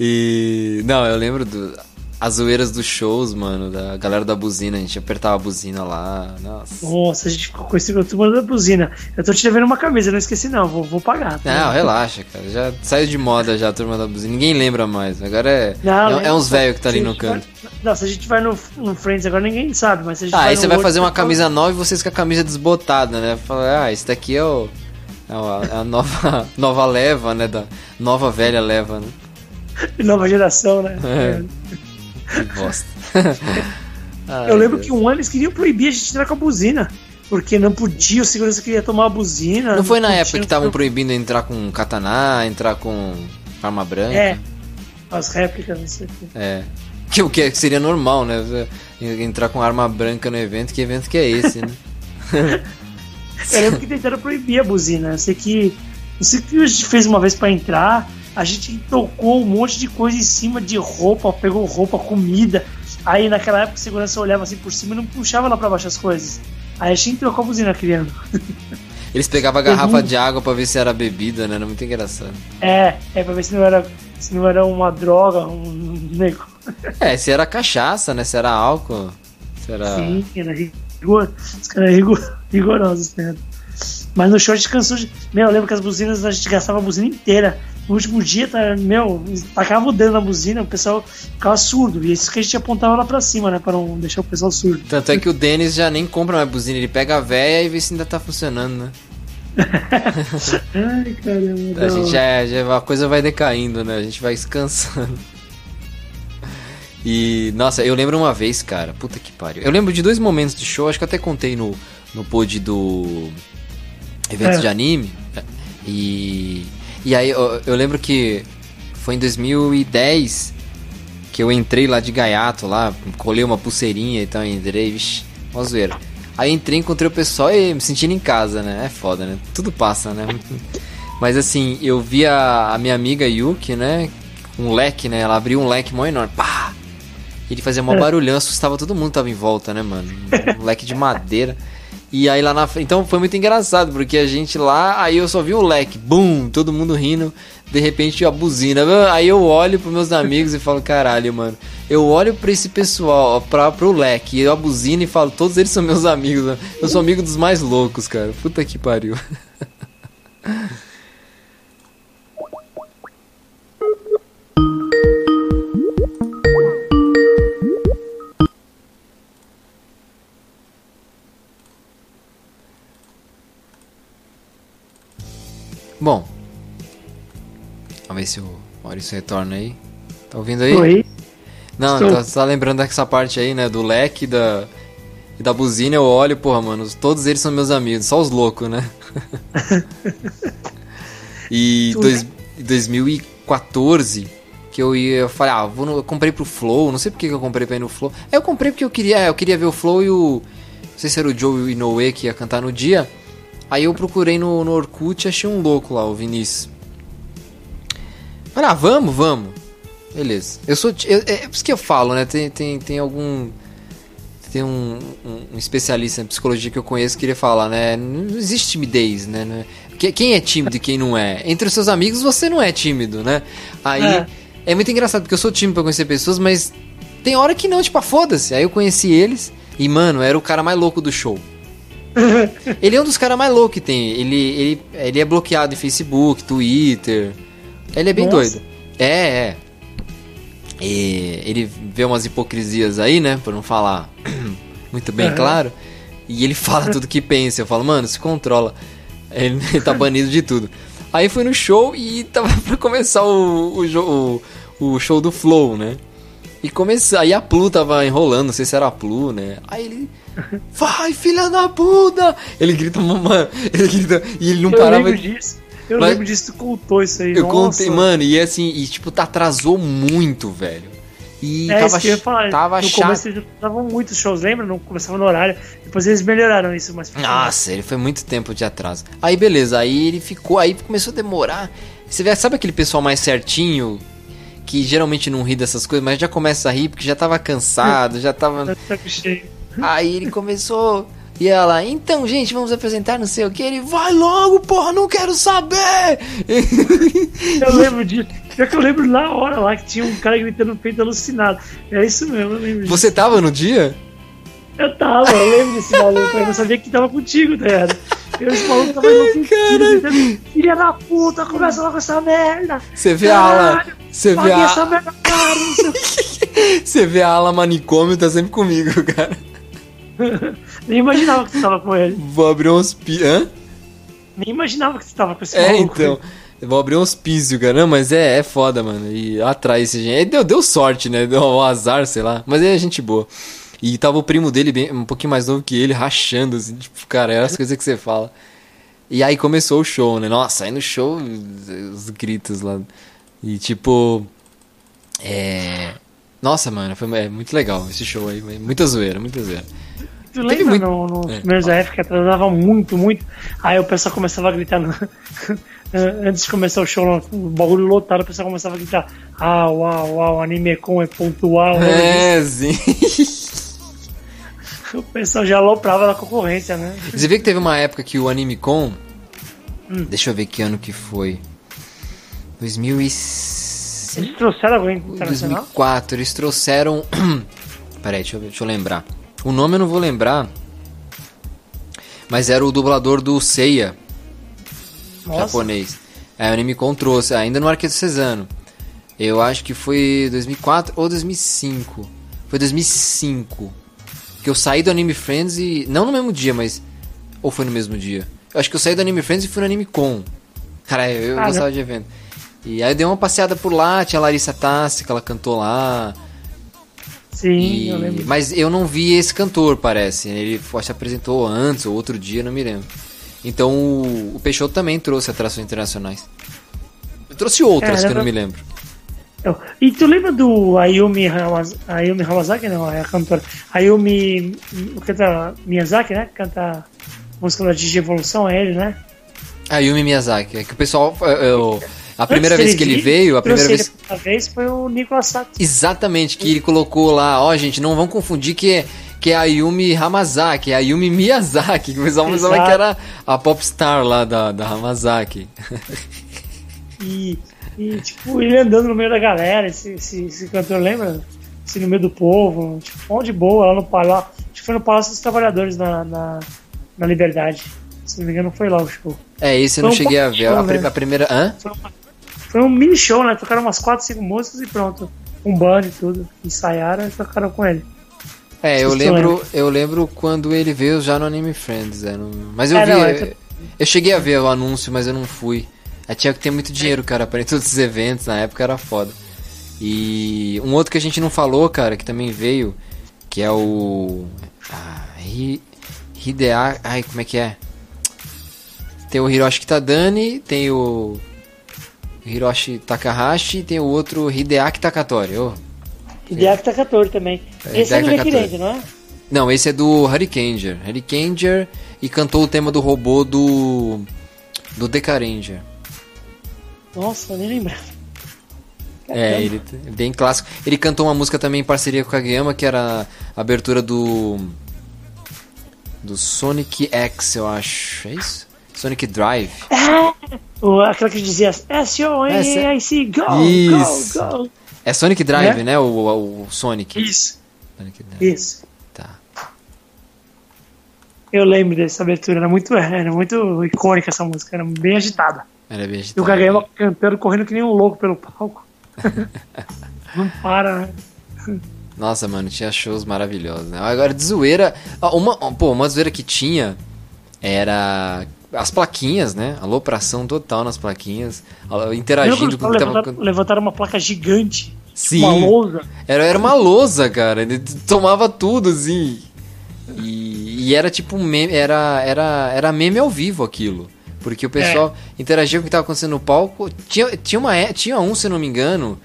E. Não, eu lembro do. As zoeiras dos shows, mano, da galera da buzina, a gente apertava a buzina lá, nossa. Nossa, a gente ficou com esse turma da buzina. Eu tô te devendo uma camisa, não esqueci não, vou, vou pagar. Tá? Não, relaxa, cara, já saiu de moda já a turma da buzina, ninguém lembra mais, agora é, não, é, é, uns velhos que tá ali no canto. Vai, não, se a gente vai no, no Friends agora ninguém sabe, mas se a gente Ah, aí você vai fazer uma camisa nova e vocês com a camisa desbotada, né? Fala, ah, esse daqui é o... É a, a nova, nova leva, né? Da nova velha leva, né? Nova geração, né? É. Que bosta. Ai, eu lembro Deus. que um ano eles queriam proibir a gente entrar com a buzina. Porque não podia, o segurança queria tomar a buzina. Não, não foi na podia, época que estavam proibindo entrar com katana, entrar com arma branca? É. As réplicas, não sei o que. É. Que o que seria normal, né? Entrar com arma branca no evento, que evento que é esse, né? eu lembro que tentaram proibir a buzina. Eu sei que. Não sei o que a gente fez uma vez para entrar a gente tocou um monte de coisa em cima de roupa, pegou roupa, comida. Aí naquela época a segurança olhava assim por cima e não puxava lá pra baixo as coisas. Aí a gente trocou a buzina criando. Eles pegavam a garrafa uhum. de água pra ver se era bebida, né? Era muito engraçado. É, é pra ver se não era, se não era uma droga, um nego. É, se era cachaça, né? Se era álcool. Se era... Sim, era rigor. Os caras eram rigorosos, né? Mas no show a gente cansou de. Meu, eu lembro que as buzinas a gente gastava a buzina inteira. No último dia, tá, meu, tacava o dedo na buzina, o pessoal ficava surdo. E é isso que a gente apontava lá pra cima, né? Pra não deixar o pessoal surdo. Tanto é que o Denis já nem compra mais buzina, ele pega a véia e vê se ainda tá funcionando, né? Ai, caramba. A gente já, já, a coisa vai decaindo, né? A gente vai descansando. E, nossa, eu lembro uma vez, cara, puta que pariu. Eu lembro de dois momentos de show, acho que eu até contei no, no pod do evento É. de anime. E, e aí eu, eu lembro que foi em 2010 que eu entrei lá de gaiato lá, colei uma pulseirinha e tal, entrei, vixi, uma zoeira. Aí entrei, encontrei o pessoal e me sentindo em casa, né? É foda, né? Tudo passa, né? Mas assim, eu vi a, a minha amiga Yuki, né? Um leque, né? Ela abriu um leque mó enorme. Pá! Ele fazia mó É. barulhão, assustava todo mundo que tava em volta, né, mano? Um leque de madeira. E aí lá na frente. Então foi muito engraçado, porque a gente lá, aí eu só vi o leque, bum, todo mundo rindo. De repente a buzina. Aí eu olho pros meus amigos e falo, caralho, mano. Eu olho pra esse pessoal, pra, pro leque, eu a buzina e falo, todos eles são meus amigos. né? Eu sou amigo dos mais loucos, cara. Puta que pariu. Bom. Vamos ver se o Maurício retorna aí. Tá ouvindo aí? Oi. Não, Estou. tá, tá lembrando dessa parte aí, né? Do leque da, e da buzina, eu olho, porra, mano, todos eles são meus amigos, só os loucos, né? e Tu, dois, 2014, que eu ia, eu falei, ah, vou no- eu comprei pro Flow, não sei por que eu comprei pra ir no Flow. É, eu comprei porque eu queria, é, eu queria ver o Flow e o. Não sei se era o Joe Inoue que ia cantar no dia. Aí eu procurei no, no Orkut e achei um louco lá, o Vinícius. Falei, ah, vamos, vamos. Beleza. Eu sou. eu- é por isso que eu falo, né? Tem, tem, tem algum. Tem um, um- um especialista em psicologia que eu conheço que queria falar, né? Não existe timidez, né? É- que- Quem é tímido e quem não é? Entre os seus amigos você não é tímido, né? Aí é, É. muito engraçado porque eu sou tímido pra conhecer pessoas, mas tem hora que não, tipo, ah, foda-se. Aí eu conheci eles e, mano, era o cara mais louco do show. ele é um dos caras mais loucos que tem. Ele, ele, ele é bloqueado em Facebook, Twitter. Ele é bem Nossa. doido. É, é. E ele vê umas hipocrisias aí, né? Por não falar muito bem Aham. claro. E ele fala tudo que pensa. Eu falo, mano, se controla. Ele, ele tá banido de tudo. Aí foi no show e tava pra começar o, o, o, o show do Flow, né? E começou. Aí a Plu tava enrolando, não sei se era a Plu, né? Aí ele. Vai, filha da puta! Ele grita, mano. Ele grita. E ele não Eu parava. lembro disso. Eu Mas- lembro disso, tu contou isso aí. Eu Nossa. contei, mano, e assim, e tipo, tá, atrasou muito, velho. E É tava, isso que falar. tava no chato. começo eles davam muitos shows, lembra? Não começava no horário. Depois eles melhoraram isso, mas Nossa, ele foi muito tempo de atraso. Aí beleza, aí ele ficou, aí começou a demorar. Você vê, sabe aquele pessoal mais certinho que geralmente não ri dessas coisas, mas já começa a rir porque já tava cansado, já tava. tá. Aí ele começou. E ela, então, gente, vamos apresentar não sei o que. Ele, vai logo, porra, não quero saber! Eu lembro disso. Pior que eu lembro na hora lá que tinha um cara gritando no peito alucinado. É isso mesmo, eu lembro disso. Você tava no dia? Eu tava, eu lembro desse maluco. Eu não sabia que tava contigo, tá ligado? Eu, esse maluco tava enlouquecido, gritando, Filha da puta, começa logo essa merda! Você vê a ala. Você vê Paguei essa a. merda, cara! Você vê a ala manicômio, tá sempre comigo, cara. Nem imaginava que você tava com ele. Vou abrir um hospício. Hã? Nem imaginava que você tava com esse É, maluco. então. Eu vou abrir um hospício, cara. Não, mas é, é foda, mano. E atrai esse gente. Aí Deu, deu sorte, né? Deu um azar, sei lá. Mas é gente boa. E tava o primo dele, bem, um pouquinho mais novo que ele, rachando, assim. Tipo, cara, é as coisas que você fala. E aí começou o show, né? Nossa, aí no show, os gritos lá. E tipo. É. Nossa, mano, foi é muito legal esse show aí. Muita zoeira, muita zoeira. Tu Teve lembra muito- no, nos É. primeiros época que atrasava muito, muito? Aí o pessoal começava a gritar. no- Antes de começar o show, o bagulho lotado, o pessoal começava a gritar: Ah, uau, uau, anime com é pontual. É, sim. O pessoal já aloprava na concorrência, né? Você vê que teve uma época que o Anime Con. Hum. Deixa eu ver que ano que foi. 2000 e... Eles trouxeram alguém internacional? 2004. Eles trouxeram. Peraí, deixa eu, deixa eu lembrar. O nome eu não vou lembrar. Mas era o dublador do Seiya Nossa, japonês. É, o Anime Con trouxe, ainda no Arqueiro Cesano. Eu acho que foi 2004 ou 2005. Foi 2005. Que eu saí do Anime Friends e. Não no mesmo dia, mas. Ou foi no mesmo dia? Eu acho que eu saí do Anime Friends e fui no Anime Con. Cara, eu, Ah, gostava não. de evento. E aí eu dei uma passeada por lá, tinha a Larissa Tassi, que ela cantou lá. Sim, E- eu lembro. Mas eu não vi esse cantor, parece. Ele se apresentou antes ou outro dia, não me lembro. Então o, Peixoto também trouxe atrações internacionais. Eu trouxe outras É, que eu não me lembro. E tu lembra do Ayumi, Hamas- Ayumi Hamasaki? Não, é a cantora. Ayumi o canta Miyazaki, né? Canta música da Digievolução, é ele, né? A Yumi Miyazaki. É que o pessoal. é, eu- a primeira Antes vez que ele vir, veio, a primeira vez. a vez foi o Nicolas Sato. Exatamente, que ele colocou lá, ó, gente, não vão confundir que é, que é a Yumi Hamazaki, é a Yumi Miyazaki, que o pessoal pensava que era a popstar lá da, da Hamazaki. E, e, tipo, ele andando no meio da galera, esse, esse, esse cantor, lembra? Assim, no meio do povo, tipo, mó de boa, lá no palácio. Acho que foi no Palácio dos Trabalhadores, na, na, na Liberdade. Se não me engano, foi lá o show. É, esse eu não um cheguei a ver. show, A, né? a primeira. Hã? Foi, uma- foi um mini show, né? Tocaram umas 4, 5 músicas e pronto. Um band e tudo. Ensaiaram e tocaram com ele. É, eu Vocês lembro, eu lembro quando ele veio já no Anime Friends. É, no- Mas eu É, vi. não, eu, é- eu cheguei a ver o anúncio, mas eu não fui. Aí tinha que ter muito dinheiro, cara, para ir em todos esses eventos, na época era foda. E um outro que a gente não falou, cara, que também veio, que é o. Ah, Hi- Hidea. Ai, como é que é? Tem o Hiroshi Kitadani, tem o. Hiroshi Takahashi e tem o outro Hideaki Takatori. ô. Hideaki Takatori também. É, Esse é do Hideaki Requirente, não é? Não, esse é do Hurricaneer. Hurricaneer e cantou o tema do robô do. do Decaranger. Nossa, nem lembrava. É, ele é bem clássico. Ele cantou uma música também em parceria com o Kageyama, que era a abertura do. do Sonic X, eu acho. É isso? Sonic Drive. O, aquela que dizia S-O-N-A-I-C, go, Isso. go, go. É Sonic Drive, Né? né? O, o, o Sonic. Isso, Sonic Drive. isso. Tá. Eu lembro dessa abertura, era muito, era muito icônica essa música, era bem agitada. Era bem E o. Kageyama cantando, correndo que nem um louco pelo palco. Não para, né? Nossa, mano, tinha shows maravilhosos, né? Agora, de zoeira. Uma, pô, uma zoeira que tinha era as plaquinhas, né? Alopração total nas plaquinhas. Interagindo com o que tava. levantaram, levantaram uma placa gigante, Sim. uma lousa. Era, era uma lousa, cara. Ele tomava tudo, assim. E, e era tipo um meme. Era, era, era meme ao vivo aquilo. Porque o pessoal interagia com o que estava acontecendo no palco. Tinha, tinha, uma, é- tinha um, se eu não me engano.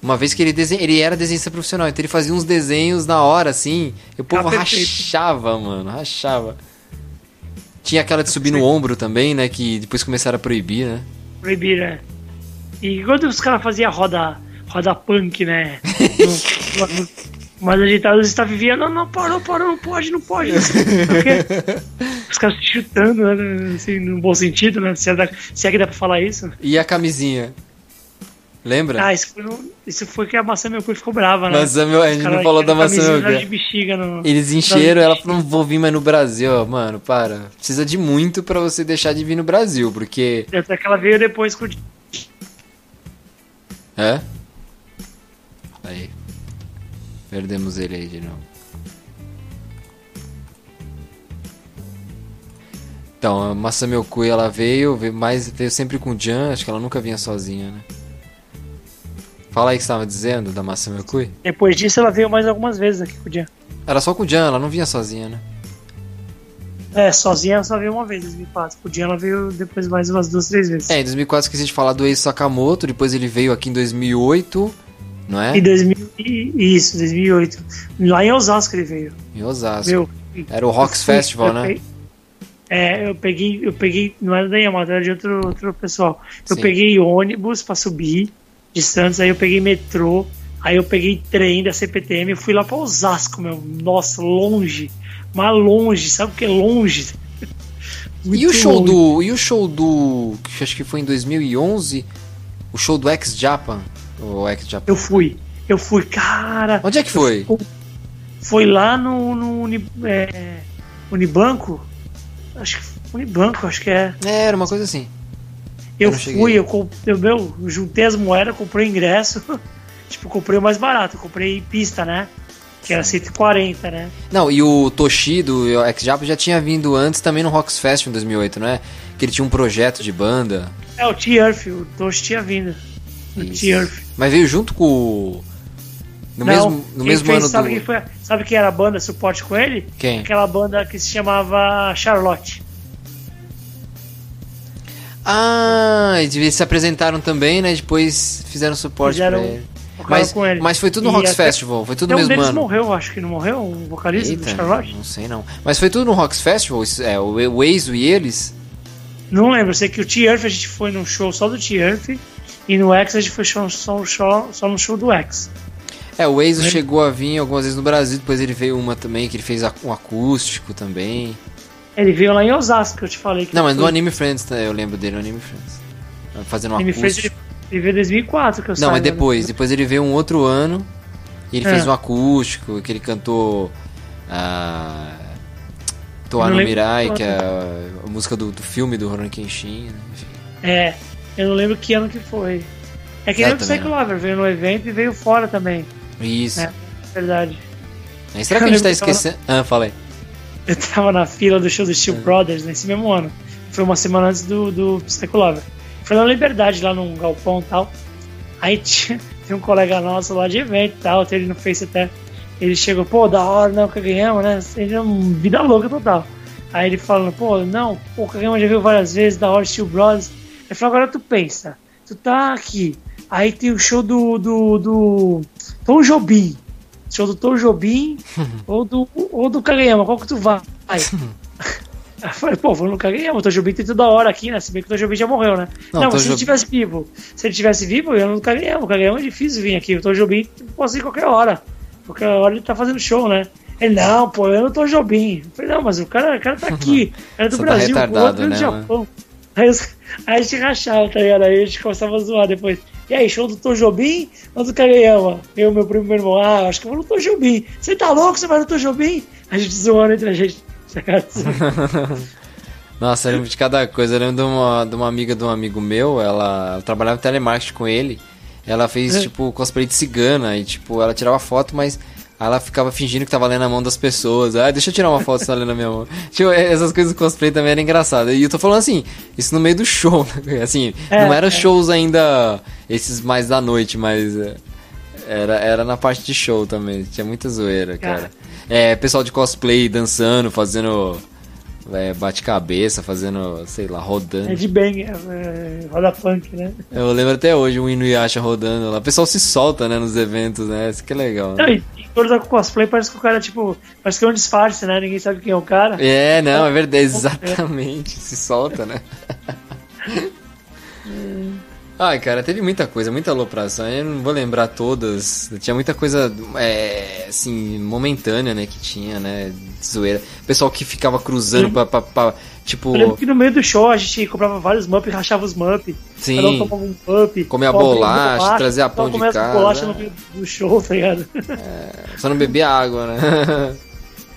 Uma vez que ele, desen... ele era desenhista profissional, então ele fazia uns desenhos na hora, assim. E o povo Ah, rachava, mano, rachava. Tinha aquela de subir no ombro também, né? Que depois começaram a proibir, né? Proibir, né? E quando os caras faziam roda, roda punk, né? Mas agitados está vivendo, não, não, parou, não pode, não pode. não sei o quê. Os caras se chutando, né? Assim, no bom sentido, né? Se é, da- se é que dá pra falar isso. E a camisinha? Lembra? Ah, isso foi, no- isso foi que a maçã meu cu ficou brava, né? Maçã meu- a gente não falou da maçã meu no... Eles encheram, ela falou, não vou vir mais no Brasil. Ó, Mano, para. Precisa de muito pra você deixar de vir no Brasil, porque... Até que ela veio depois com o É? Perdemos ele aí de novo. Então, a Masami Okui, ela veio, veio, mais, veio sempre com o Jan, acho que ela nunca vinha sozinha, né? Fala aí o que você estava dizendo da Masami Okui. Depois disso, ela veio mais algumas vezes aqui com o Jean. Era só com o Jan, ela não vinha sozinha, né? É, sozinha ela só veio uma vez em 2004. Com o Jean ela veio depois mais umas duas, três vezes. É, em 2004 esqueci de falar do Eiji Sakamoto, depois ele veio aqui em 2008, não é? Em 2000, e- isso, 2008. Lá em Osasco ele veio. Em Osasco. Meu, Era o Rocks fui- Festival, né? peguei- é, eu peguei, eu peguei, não era da Yamato, era de outro, outro pessoal. Eu Sim. peguei ônibus pra subir de Santos, aí eu peguei metrô, aí eu peguei trem da CPTM e fui lá pra Osasco, meu. Nossa, longe. Mas longe, sabe o que é longe? E Muito o show longe. do. E o show do. Que acho que foi em 2011. O show do X Japan. O X. Eu fui, eu fui, cara. Onde é que foi? Foi lá no, no Uni- é, Unibanco? Acho que Unibanco, acho que é. É, era uma coisa assim. Eu, Eu fui, eu, comp- eu, meu, eu juntei as moedas, comprei o ingresso. tipo, comprei o mais barato, eu comprei pista, né? Que era 140, né? Não, e o Toshi do X-Jap já tinha vindo antes também no Rocks Fest em 2008, não é? Que ele tinha um projeto de banda. É, o T-Earth, o Toshi tinha vindo. Mas veio junto com o... No Não, mesmo, no mesmo fez, ano sabe do... Quem foi, sabe quem era a banda suporte com ele? Quem? Aquela banda que se chamava Charlotte. Ah, eles se apresentaram também, né? Depois fizeram suporte Fizeram- pra ele. Mas, com ele. mas foi tudo no E Rocks até- Festival, foi tudo no um mesmo deles ano. morreu, acho que não morreu, o vocalista do Eita, Charlotte. não sei não. Mas foi tudo no Rocks Festival? É, o Waze e eles? Não lembro, sei que o T-Earth a gente foi num show só do T-Earth e no X a gente foi show- só, só, só no show do X. É, o Waze Né? chegou a vir algumas vezes no Brasil, depois ele veio uma também, que ele fez um acústico também. Ele veio lá em Osasco, que eu te falei. Que Não, mas ele no foi- Anime Friends, né? eu lembro dele no Anime Friends. Fazendo um Ele fez acústico. ele, ele veio em 2004, que eu Não, saiba, mas né? depois. Depois ele veio um outro ano e ele É. fez um acústico, que ele cantou. Ah, Toa no não Mirai, que é a, a música do, do filme do Ronan Kenshin. né? Enfim. É, eu não lembro que ano que foi. É que É, nem o Psycho Lover, veio no evento e veio fora também. Isso. É. Verdade. Será que a gente tá esquecendo? Ah, falei. Eu tava na fila do show do É. Steel Brothers nesse mesmo ano. Foi uma semana antes do, do Psycho Lover. Foi na Liberdade, lá num galpão e tal. Aí tinha, tem um colega nosso lá de evento e tal, ele no Face até. Ele chegou, pô, da hora, não, que ganhamos, né? Ele é um vida louca total. Aí ele falando, pô, não, o Kageyama já viu várias vezes, da hora, Steel Brothers. Ele falou, agora tu pensa, tu tá aqui, aí tem o show do, do, do Tom Jobim, show do Tom Jobim ou do, ou do Kageyama, qual que tu vai? Eu falei, pô, vou no Kageyama, o Tom Jobim tem toda hora aqui, né? Se bem que o Tom Jobim já morreu, né? Não, Não, se ele Jobim- tivesse vivo, se ele tivesse vivo, eu ia no Kageyama. O Kageyama é difícil vir aqui. O Tom Jobim posso ir qualquer hora. Qualquer hora ele tá fazendo show, né? Ele, não, pô, eu não tô Jobim. Eu falei, não, mas o cara, o cara tá aqui. O cara é do Você tá Brasil, o retardado, outro é do né, Japão. Aí, os- aí a gente rachava, tá ligado? Aí a gente começava a zoar depois. E aí, show do Tom Jobim ou do Kageyama? Eu, meu primo e meu irmão, ah, acho que eu vou no Tom Jobim. Você tá louco? Você vai no Tom Jobim? A gente zoando entre a gente. Nossa, eu lembro de cada coisa. Eu lembro de uma, de uma amiga de um amigo meu, ela, ela trabalhava em telemarketing com ele. Ela fez, É. tipo, cosplay de cigana e, tipo, ela tirava foto, mas ela ficava fingindo que tava lendo a mão das pessoas. Ah, deixa eu tirar uma foto, você tá lendo a minha mão. Tipo, essas coisas do cosplay também eram engraçadas. E eu tô falando assim, isso no meio do show, né? Assim, É, não eram é. shows ainda, esses mais da noite, mas... é, Era, era na parte de show também, tinha muita zoeira, cara. É, pessoal de cosplay dançando, fazendo é, bate-cabeça, fazendo, sei lá, rodando. É de bang, é, é, roda punk, né? Eu lembro até hoje o Inuyasha rodando lá. O pessoal se solta, né, nos eventos, né? Isso que é legal. Não, Né? e, e quando tá com cosplay, parece que o cara, tipo, parece que é um disfarce, né? Ninguém sabe quem é o cara. É, não, é verdade, exatamente. Se solta, né? Ai, cara, teve muita coisa, muita alopração. Eu não vou lembrar todas. Tinha muita coisa, é, assim, momentânea, né, que tinha, né? de Zoeira. Pessoal que ficava cruzando pra, pra, pra, tipo. Eu lembro que no meio do show a gente comprava vários mup, rachava os mup. Sim. Cada um tomava um mup. Comia comia bolacha, trazia só pão de casa. bolacha no meio do show, tá ligado? Só não bebia água, né?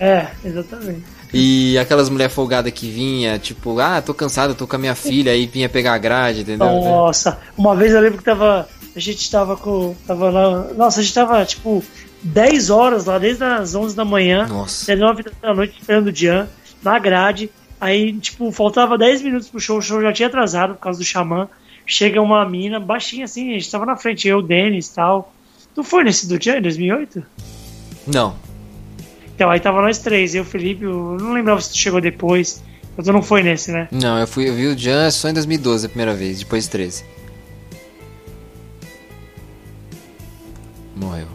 é, exatamente. E aquelas mulher folgada que vinha, tipo, ah, tô cansado, tô com a minha filha, aí vinha pegar a grade, entendeu? Nossa, uma vez eu lembro que tava. A gente tava com. Tava lá. Nossa, a gente tava tipo 10 horas lá, desde as 11 da manhã. Nossa. Até 9 da noite esperando o Jean, na grade. Aí, tipo, faltava 10 minutos pro show, o show já tinha atrasado por causa do xamã. Chega uma mina, baixinha assim, a gente tava na frente, eu, o Denis e tal. Tu foi nesse do Jean em 2008? Não. Então, aí tava nós três, eu, Felipe, eu não lembrava se tu chegou depois. Mas tu não foi nesse, né? Não, eu fui, eu vi o Jan só em 2012 a primeira vez, depois 13. Morreu.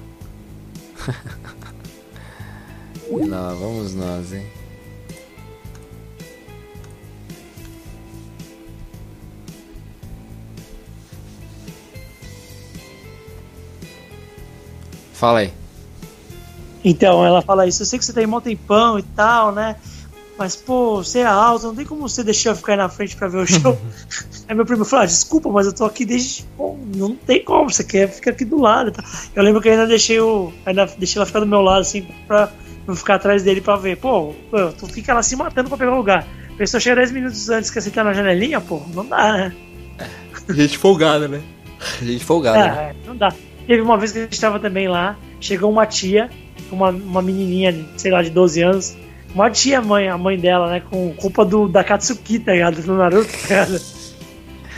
lá vamos nós, hein? Fala aí. Então, ela fala isso, eu sei que você tem mó tempão e tal, né? Mas, pô, você é alto, não tem como você deixar eu ficar aí na frente pra ver o show. aí meu primo falou, ah, desculpa, mas eu tô aqui desde. Pô, não tem como, você quer ficar aqui do lado. e tal. Eu lembro que eu ainda deixei o. Ainda deixei ela ficar do meu lado, assim, pra não ficar atrás dele pra ver. Pô, pô, tu fica lá se matando pra pegar o lugar. A pessoa chega 10 minutos antes que você tá na janelinha, pô, não dá, né? Gente folgada, né? Gente folgada. né? É, não dá. Teve uma vez que a gente tava também lá, chegou uma tia, uma, uma menininha, sei lá, de 12 anos. Uma tia mãe, a mãe dela, né? Com culpa do, da Katsuki, tá ligado? Do Naruto, tá ligado?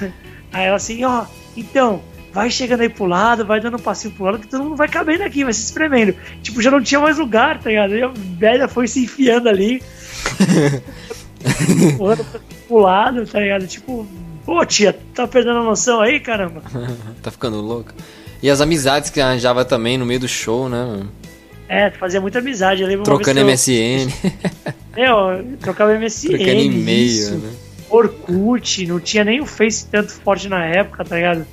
Aí ela assim, ó, então, vai chegando aí pro lado, vai dando um passinho pro lado, que todo mundo vai cabendo aqui, vai se espremendo. Tipo, já não tinha mais lugar, tá ligado? E a velha foi se enfiando ali. Pro lado, tá ligado? Tipo, pô, tia, tá perdendo a noção aí, caramba? tá ficando louco. E as amizades que arranjava também no meio do show, né, mano? É, fazia muita amizade. Eu lembro Trocando MSN. Eu... É, trocava MSN. Trocando e-mail, né? Orkut, não tinha nem o Face tanto forte na época, tá ligado?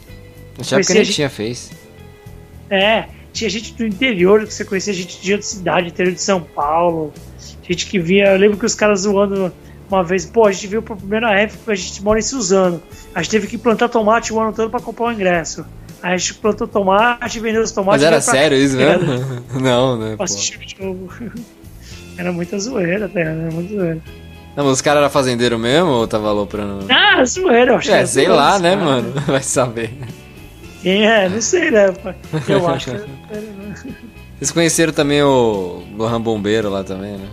Na época nem gente... tinha Face. É, tinha gente do interior que você conhecia, gente de outra cidade, interior de São Paulo. Gente que via. Eu lembro que os caras zoando uma vez, pô, a gente viu pra primeira época, a gente mora em Suzano. A gente teve que plantar tomate o ano todo pra comprar o ingresso. A gente plantou tomate, vendeu os tomates. Mas era sério isso mesmo? Não, né? Pra assistir o jogo. Era muita zoeira, tá? Era muito zoeira. Não, mas os caras eram fazendeiros mesmo ou tava aloprando? Ah, zoeira, eu acho. É, sei zoeira, lá, né, cara. mano? Vai saber. Quem é? Não sei, né? Eu acho que. Vocês conheceram também o Gohan Bombeiro lá também, né?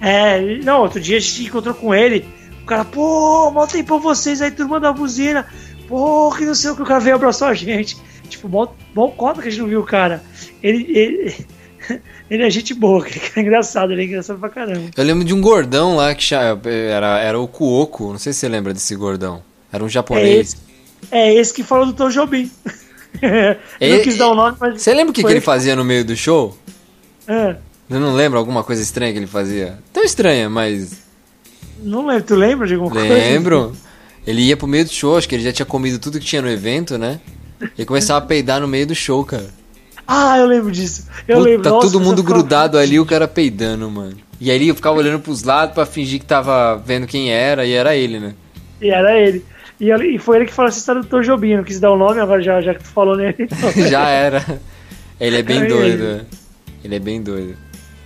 É, não, outro dia a gente encontrou com ele. O cara, pô, mal tempo vocês aí, turma da buzina. Pô, que não sei o que o cara veio abraçar a gente. Tipo, mal, mal cota que a gente não viu o cara. Ele, ele, ele é gente boa, que é engraçado, ele é engraçado pra caramba. Eu lembro de um gordão lá que era, era o Kuoko, não sei se você lembra desse gordão. Era um japonês. É esse, é esse que falou do Tom Jobim. não quis dar o nome, mas. Você lembra o que, que ele fazia no meio do show? É. Eu não lembro alguma coisa estranha que ele fazia. Tão estranha, mas. Não lembro, tu lembra de alguma lembro. coisa? Lembro. Ele ia pro meio do show, acho que ele já tinha comido tudo que tinha no evento, né? E começava a peidar no meio do show, cara. Ah, eu lembro disso. Eu Puta, lembro. Tá todo mundo grudado ali, o cara peidando, mano. E aí eu ficava olhando pros lados pra fingir que tava vendo quem era, e era ele, né? E era ele. E, e foi ele que falou essa história do Jobim, não quis dar o nome, agora já, já que tu falou nele. Então. já era. Ele é bem era doido. Ele. ele é bem doido.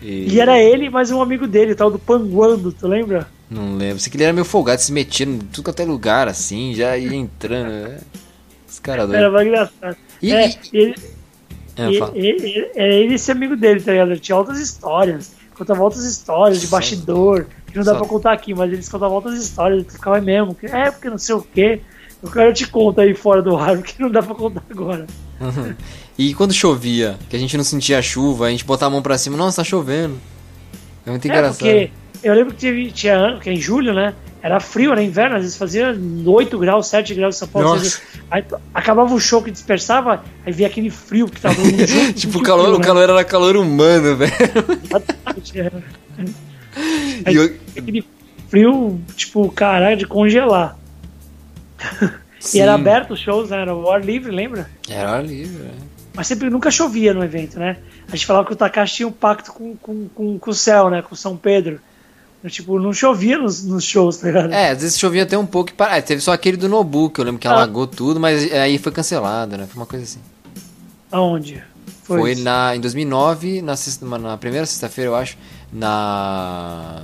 E... e... era ele mais um amigo dele, tal do Panguando, tu lembra? Não lembro. Sei que ele era meio folgado, se metia em tudo quanto é lugar, assim, já ia entrando. Né? Os caras doidos. Era mais engraçado. E, é, ele, é, ele, ele, ele, ele, esse amigo dele, tá ligado? Ele tinha outras histórias. Contava outras histórias de bastidor, que não dá Só. pra contar aqui, mas eles contavam outras histórias, que ficava mesmo. Que, é, porque não sei o quê. O cara te conta aí fora do ar, porque não dá pra contar agora. e quando chovia, que a gente não sentia a chuva, a gente botava a mão pra cima, nossa, tá chovendo. É muito é, engraçado. Porque eu lembro que teve, tinha ano, que é em julho, né? Era frio, era inverno, às vezes fazia 8 graus, 7 graus em São Paulo. Vezes, aí acabava o show que dispersava, aí via aquele frio que tava no jogo, Tipo, o calor, frio, o né? calor era calor humano, velho. Aí, eu... Aquele frio, tipo, caralho, de congelar. Sim. E era aberto os shows, né? Era o ar livre, lembra? Era ar livre, é. Mas sempre nunca chovia no evento, né? A gente falava que o Takashi tinha um pacto com, com, com, com o céu, né? Com São Pedro. Tipo, não chovia nos, nos shows, tá ligado? É, às vezes chovia até um pouco e para... É, teve só aquele do Nobu, que eu lembro que ah. alagou tudo, mas aí foi cancelado, né? Foi uma coisa assim. Aonde? Foi, foi na, em 2009, na, na primeira sexta-feira, eu acho, na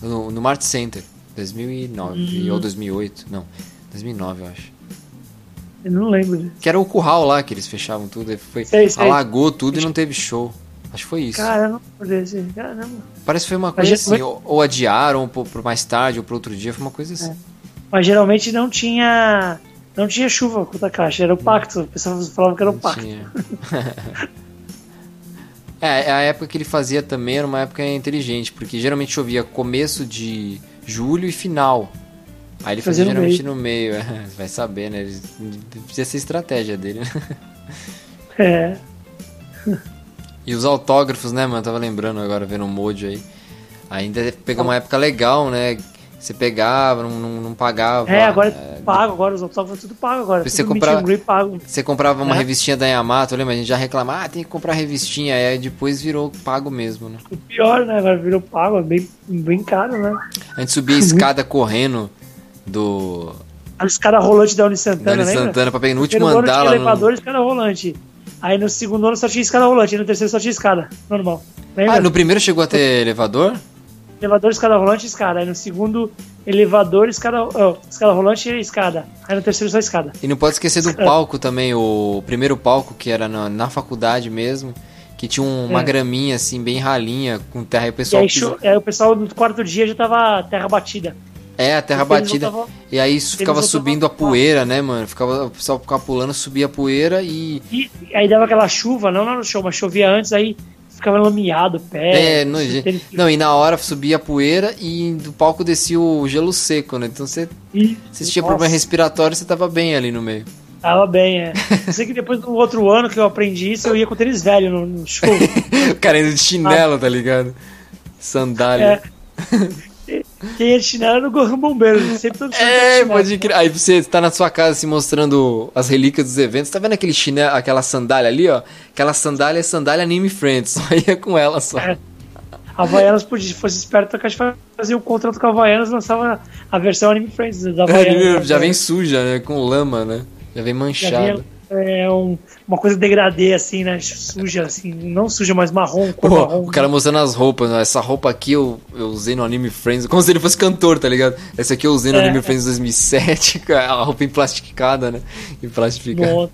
no, no Mart Center. 2009 hum. ou 2008, não, 2009 eu acho. Eu não lembro. Que era o curral lá que eles fechavam tudo, foi, sei, sei. alagou tudo e não teve show. Acho que foi isso. Caramba, caramba. Parece que foi uma coisa Mas, assim, ou, ou, adiaram ou por mais tarde ou por outro dia, foi uma coisa assim. É. Mas geralmente não tinha não tinha chuva com a caixa, era o pacto. O pessoal falava que era o não pacto. é, a época que ele fazia também era uma época inteligente, porque geralmente chovia começo de julho e final. Aí ele fazia, fazia geralmente no meio, no meio é, vai saber, né? Precisa ser estratégia dele, né? É. E os autógrafos, né, mano? tava lembrando agora, vendo o mod aí. Ainda pegou uma época legal, né? Você pegava, não, não, não pagava. É, agora é, pago, agora os autógrafos tudo pago agora. Você comprava, pago. você comprava uma é. revistinha da Yamato, lembra? A gente já reclamava, ah, tem que comprar revistinha. Aí depois virou pago mesmo, né? O pior, né? Agora virou pago, é bem, bem caro, né? A gente subia a escada correndo do. A escada rolante da Unisantana, né? Unisantana, pra pegar no último andar lá. elevador no... escada rolante. Aí no segundo ano só tinha escada rolante, e no terceiro só tinha escada, normal. Lembra? Ah, no primeiro chegou a ter elevador? Elevador, escada rolante e escada. Aí no segundo, elevador, escada, oh, escada rolante e escada. Aí no terceiro só escada. E não pode esquecer do palco também, o primeiro palco que era na, na faculdade mesmo, que tinha uma É. graminha assim, bem ralinha, com terra e o E pessoal. aí, pisa- aí o pessoal no quarto dia já tava terra batida. É, a terra batida. não tavam- E aí isso ficava não subindo a poeira, né, mano? Ficava, o pessoal ficava pulando, subia a poeira e. E aí dava aquela chuva, não no show, mas chovia antes, aí ficava lameado o pé. É, nojento. teve- Não, e na hora subia a poeira e do palco descia o gelo seco, né? Então você, E- se tinha Nossa, problema respiratório, você tava bem ali no meio. Tava bem, é. Eu sei que depois do outro ano que eu aprendi isso, eu ia com tênis velho no, no show. O cara indo de chinelo, tá ligado? Sandália. Quem é de chinelo era o Gorrão Bombeiro, sempre todo É, pode crer. Aí você tá na sua casa se mostrando as relíquias dos eventos. Tá vendo aquele chinelo, aquela sandália ali, ó? Aquela sandália é sandália Anime Friends. Só ia com ela só. É. A Havaianas, podia, se fosse esperto, a gente fazia um contrato com a Havaianas e lançava a versão Anime Friends da Havaianas. É, já vem suja, né? Com lama, né? Já vem Já manchada. É, um- uma coisa degradê, assim, né? Suja, assim, não suja, mas marrom, cor Pô, marrom. o cara mostrando as roupas, né? essa roupa aqui eu, eu usei no Anime Friends, como se ele fosse cantor, tá ligado? Essa aqui eu usei no É. Anime Friends 2007, cara, a roupa emplastificada, né? E plastificada. Nossa.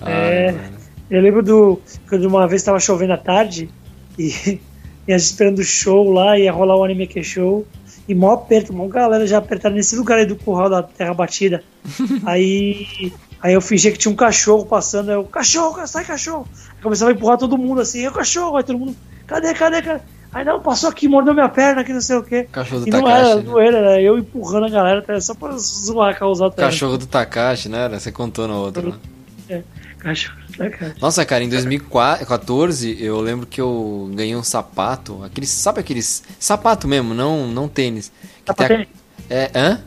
Ai, É. mano. Eu lembro do. Quando uma vez tava chovendo à tarde e, e a gente esperando o show lá, ia rolar o anime que show. E mó aperto, mó galera já apertada nesse lugar aí do curral da Terra Batida. aí, aí eu fingia que tinha um cachorro passando, aí eu, cachorro, sai cachorro. Aí começava a empurrar todo mundo assim, é o cachorro, aí todo mundo, cadê, cadê, cadê? Aí não, passou aqui, mordeu minha perna, que não sei o quê. Cachorro do E não Takashi. era né? zoeira, era eu empurrando a galera, tá? só pra zoar, causar também. Cachorro do Takashi, né? Você contou na outra. Né? Cachorro, né, cara? Nossa, cara, em 2014 eu lembro que eu ganhei um sapato, aqueles, sabe aqueles sapato mesmo, não, não tênis. Tem a- Sapatênis? é, hã?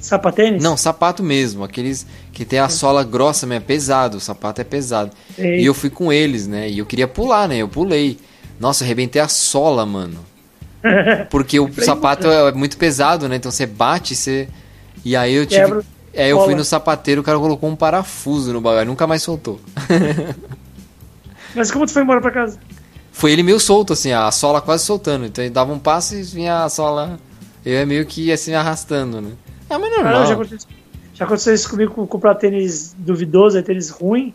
Sapatênis? Não, sapato mesmo, aqueles que tem a sola grossa mesmo, é pesado, o sapato é pesado. Sei. E eu fui com eles, né? E eu queria pular, né? Eu pulei. Nossa, eu arrebentei a sola, mano. Porque o sapato é muito pesado, né? Então você bate, você. E aí eu tive. Quebra, É, eu fui no sapateiro, o cara colocou um parafuso no bagulho, nunca mais soltou. Mas como tu foi embora pra casa? Foi ele meio solto, assim, a sola quase soltando. Então ele dava um passo e vinha a sola. Eu ia meio que assim arrastando, né? É, mas Cara, normal. já, aconteceu, já aconteceu isso comigo com comprar tênis duvidoso, é tênis ruim,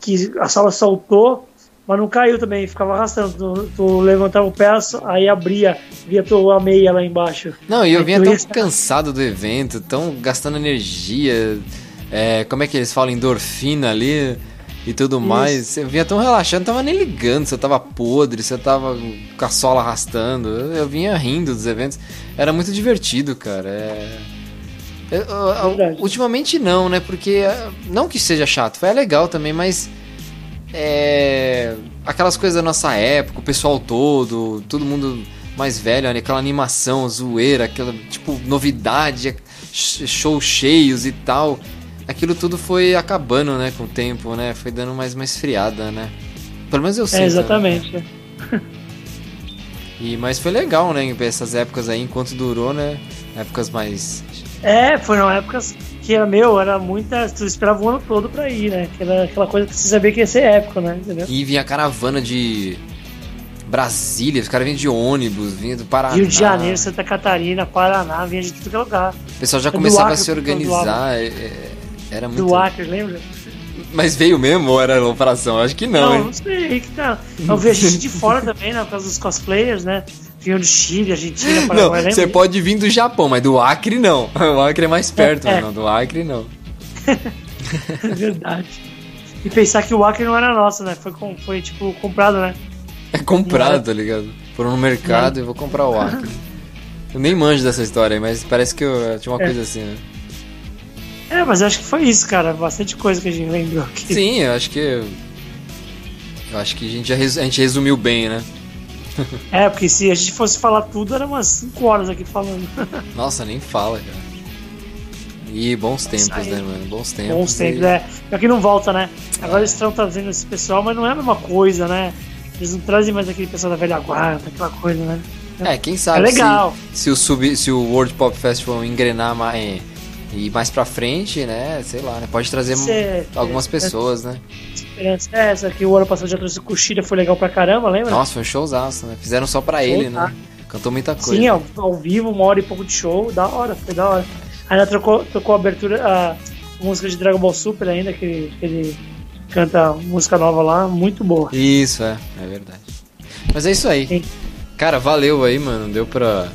que a sola soltou, mas não caiu também, ficava arrastando. Tu, tu levantava o pé, aí abria, via tua meia lá embaixo. Não, e eu Aí vinha tão ia- cansado do evento, tão gastando energia, é, como é que eles falam, endorfina ali e tudo mais. Eu vinha tão relaxado, não tava nem ligando se eu tava podre, se eu tava com a sola arrastando. Eu, eu vinha rindo dos eventos. Era muito divertido, cara. É... eu- eu- ultimamente não, né? Porque é, não que seja chato, foi legal também, mas é, aquelas coisas da nossa época, o pessoal todo, todo mundo mais velho, né? aquela animação, zoeira, aquela tipo novidade, sh- shows cheios e tal. Aquilo tudo foi acabando, né, com o tempo, né? Foi dando mais uma esfriada, né? Pelo menos eu. É, né? exatamente. E, mas foi legal, né? Essas épocas aí, enquanto durou, né? Épocas mais. É, foram épocas que era meu, era muita. Tu esperava o ano todo pra ir, né? Que era aquela coisa que você sabia que ia ser épico, né? Entendeu? E vinha caravana de Brasília, os caras vinham de ônibus, vinha do Paraná. Rio de Janeiro, Santa Catarina, Paraná, vinha de tudo que é lugar. O pessoal já começava a Acre, se porque eu organizar. é- é- Era muito. Do Acre, lembra? Mas veio mesmo ou era operação? Acho que não, Não, hein? não sei, que tá. Eu vi a gente de fora também, né? Por causa dos cosplayers, né? Vinham do Chile, Argentina, Não, Paraguai, lembra? você pode vir do Japão, mas do Acre não. O Acre é mais perto, É. mas não. Do Acre não. É verdade. E pensar que o Acre não era nosso, né? Foi, foi tipo, comprado, né? É comprado, tá ligado? Foram no mercado e vou comprar o Acre. Eu nem manjo dessa história aí, mas parece que eu, tinha uma É. coisa assim, né? É, mas eu acho que foi isso, cara. Bastante coisa que a gente lembrou aqui. Sim, eu acho que. Eu acho que a gente, já res- a gente resumiu bem, né? É, porque se a gente fosse falar tudo, era umas 5 horas aqui falando. Nossa, nem fala, cara. E bons tempos, né, mano? Bons tempos. Bons tempos, e- é. Pior que não volta, né? Agora eles estão trazendo esse pessoal, mas não é a mesma coisa, né? Eles não trazem mais aquele pessoal da velha guarda, aquela coisa, né? É, quem sabe É legal. Se, se o, sub, se o World Pop Festival engrenar mais e mais pra frente, né? Sei lá, né? Pode trazer Cê- algumas é- pessoas, né? Esperança é essa que o ano passado já trouxe Kushida, foi legal pra caramba, lembra? Nossa, foi um showzaço, né? Fizeram só pra ele, né? Cantou muita coisa. Sim, ao, ao vivo, uma hora e pouco de show, da hora, foi da hora. Ainda trocou, tocou a abertura, a música de Dragon Ball Super ainda, aquele, aquele canta música nova lá, muito boa. Isso, é, é verdade. Mas é isso aí. Sim. Cara, valeu aí, mano. Deu pra.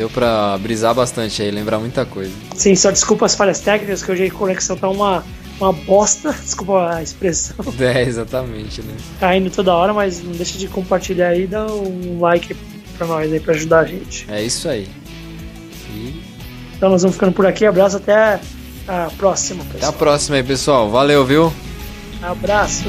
Deu pra brisar bastante aí, lembrar muita coisa. Sim, só desculpa as falhas técnicas, que hoje a conexão tá uma, uma bosta, desculpa a expressão. É, exatamente, né? Caindo toda hora, mas não deixa de compartilhar aí, dá um like pra nós aí, pra ajudar a gente. É isso aí. E Então nós vamos ficando por aqui, abraço, até a próxima, até a pessoal. próxima aí, pessoal. Valeu, viu? Abraço.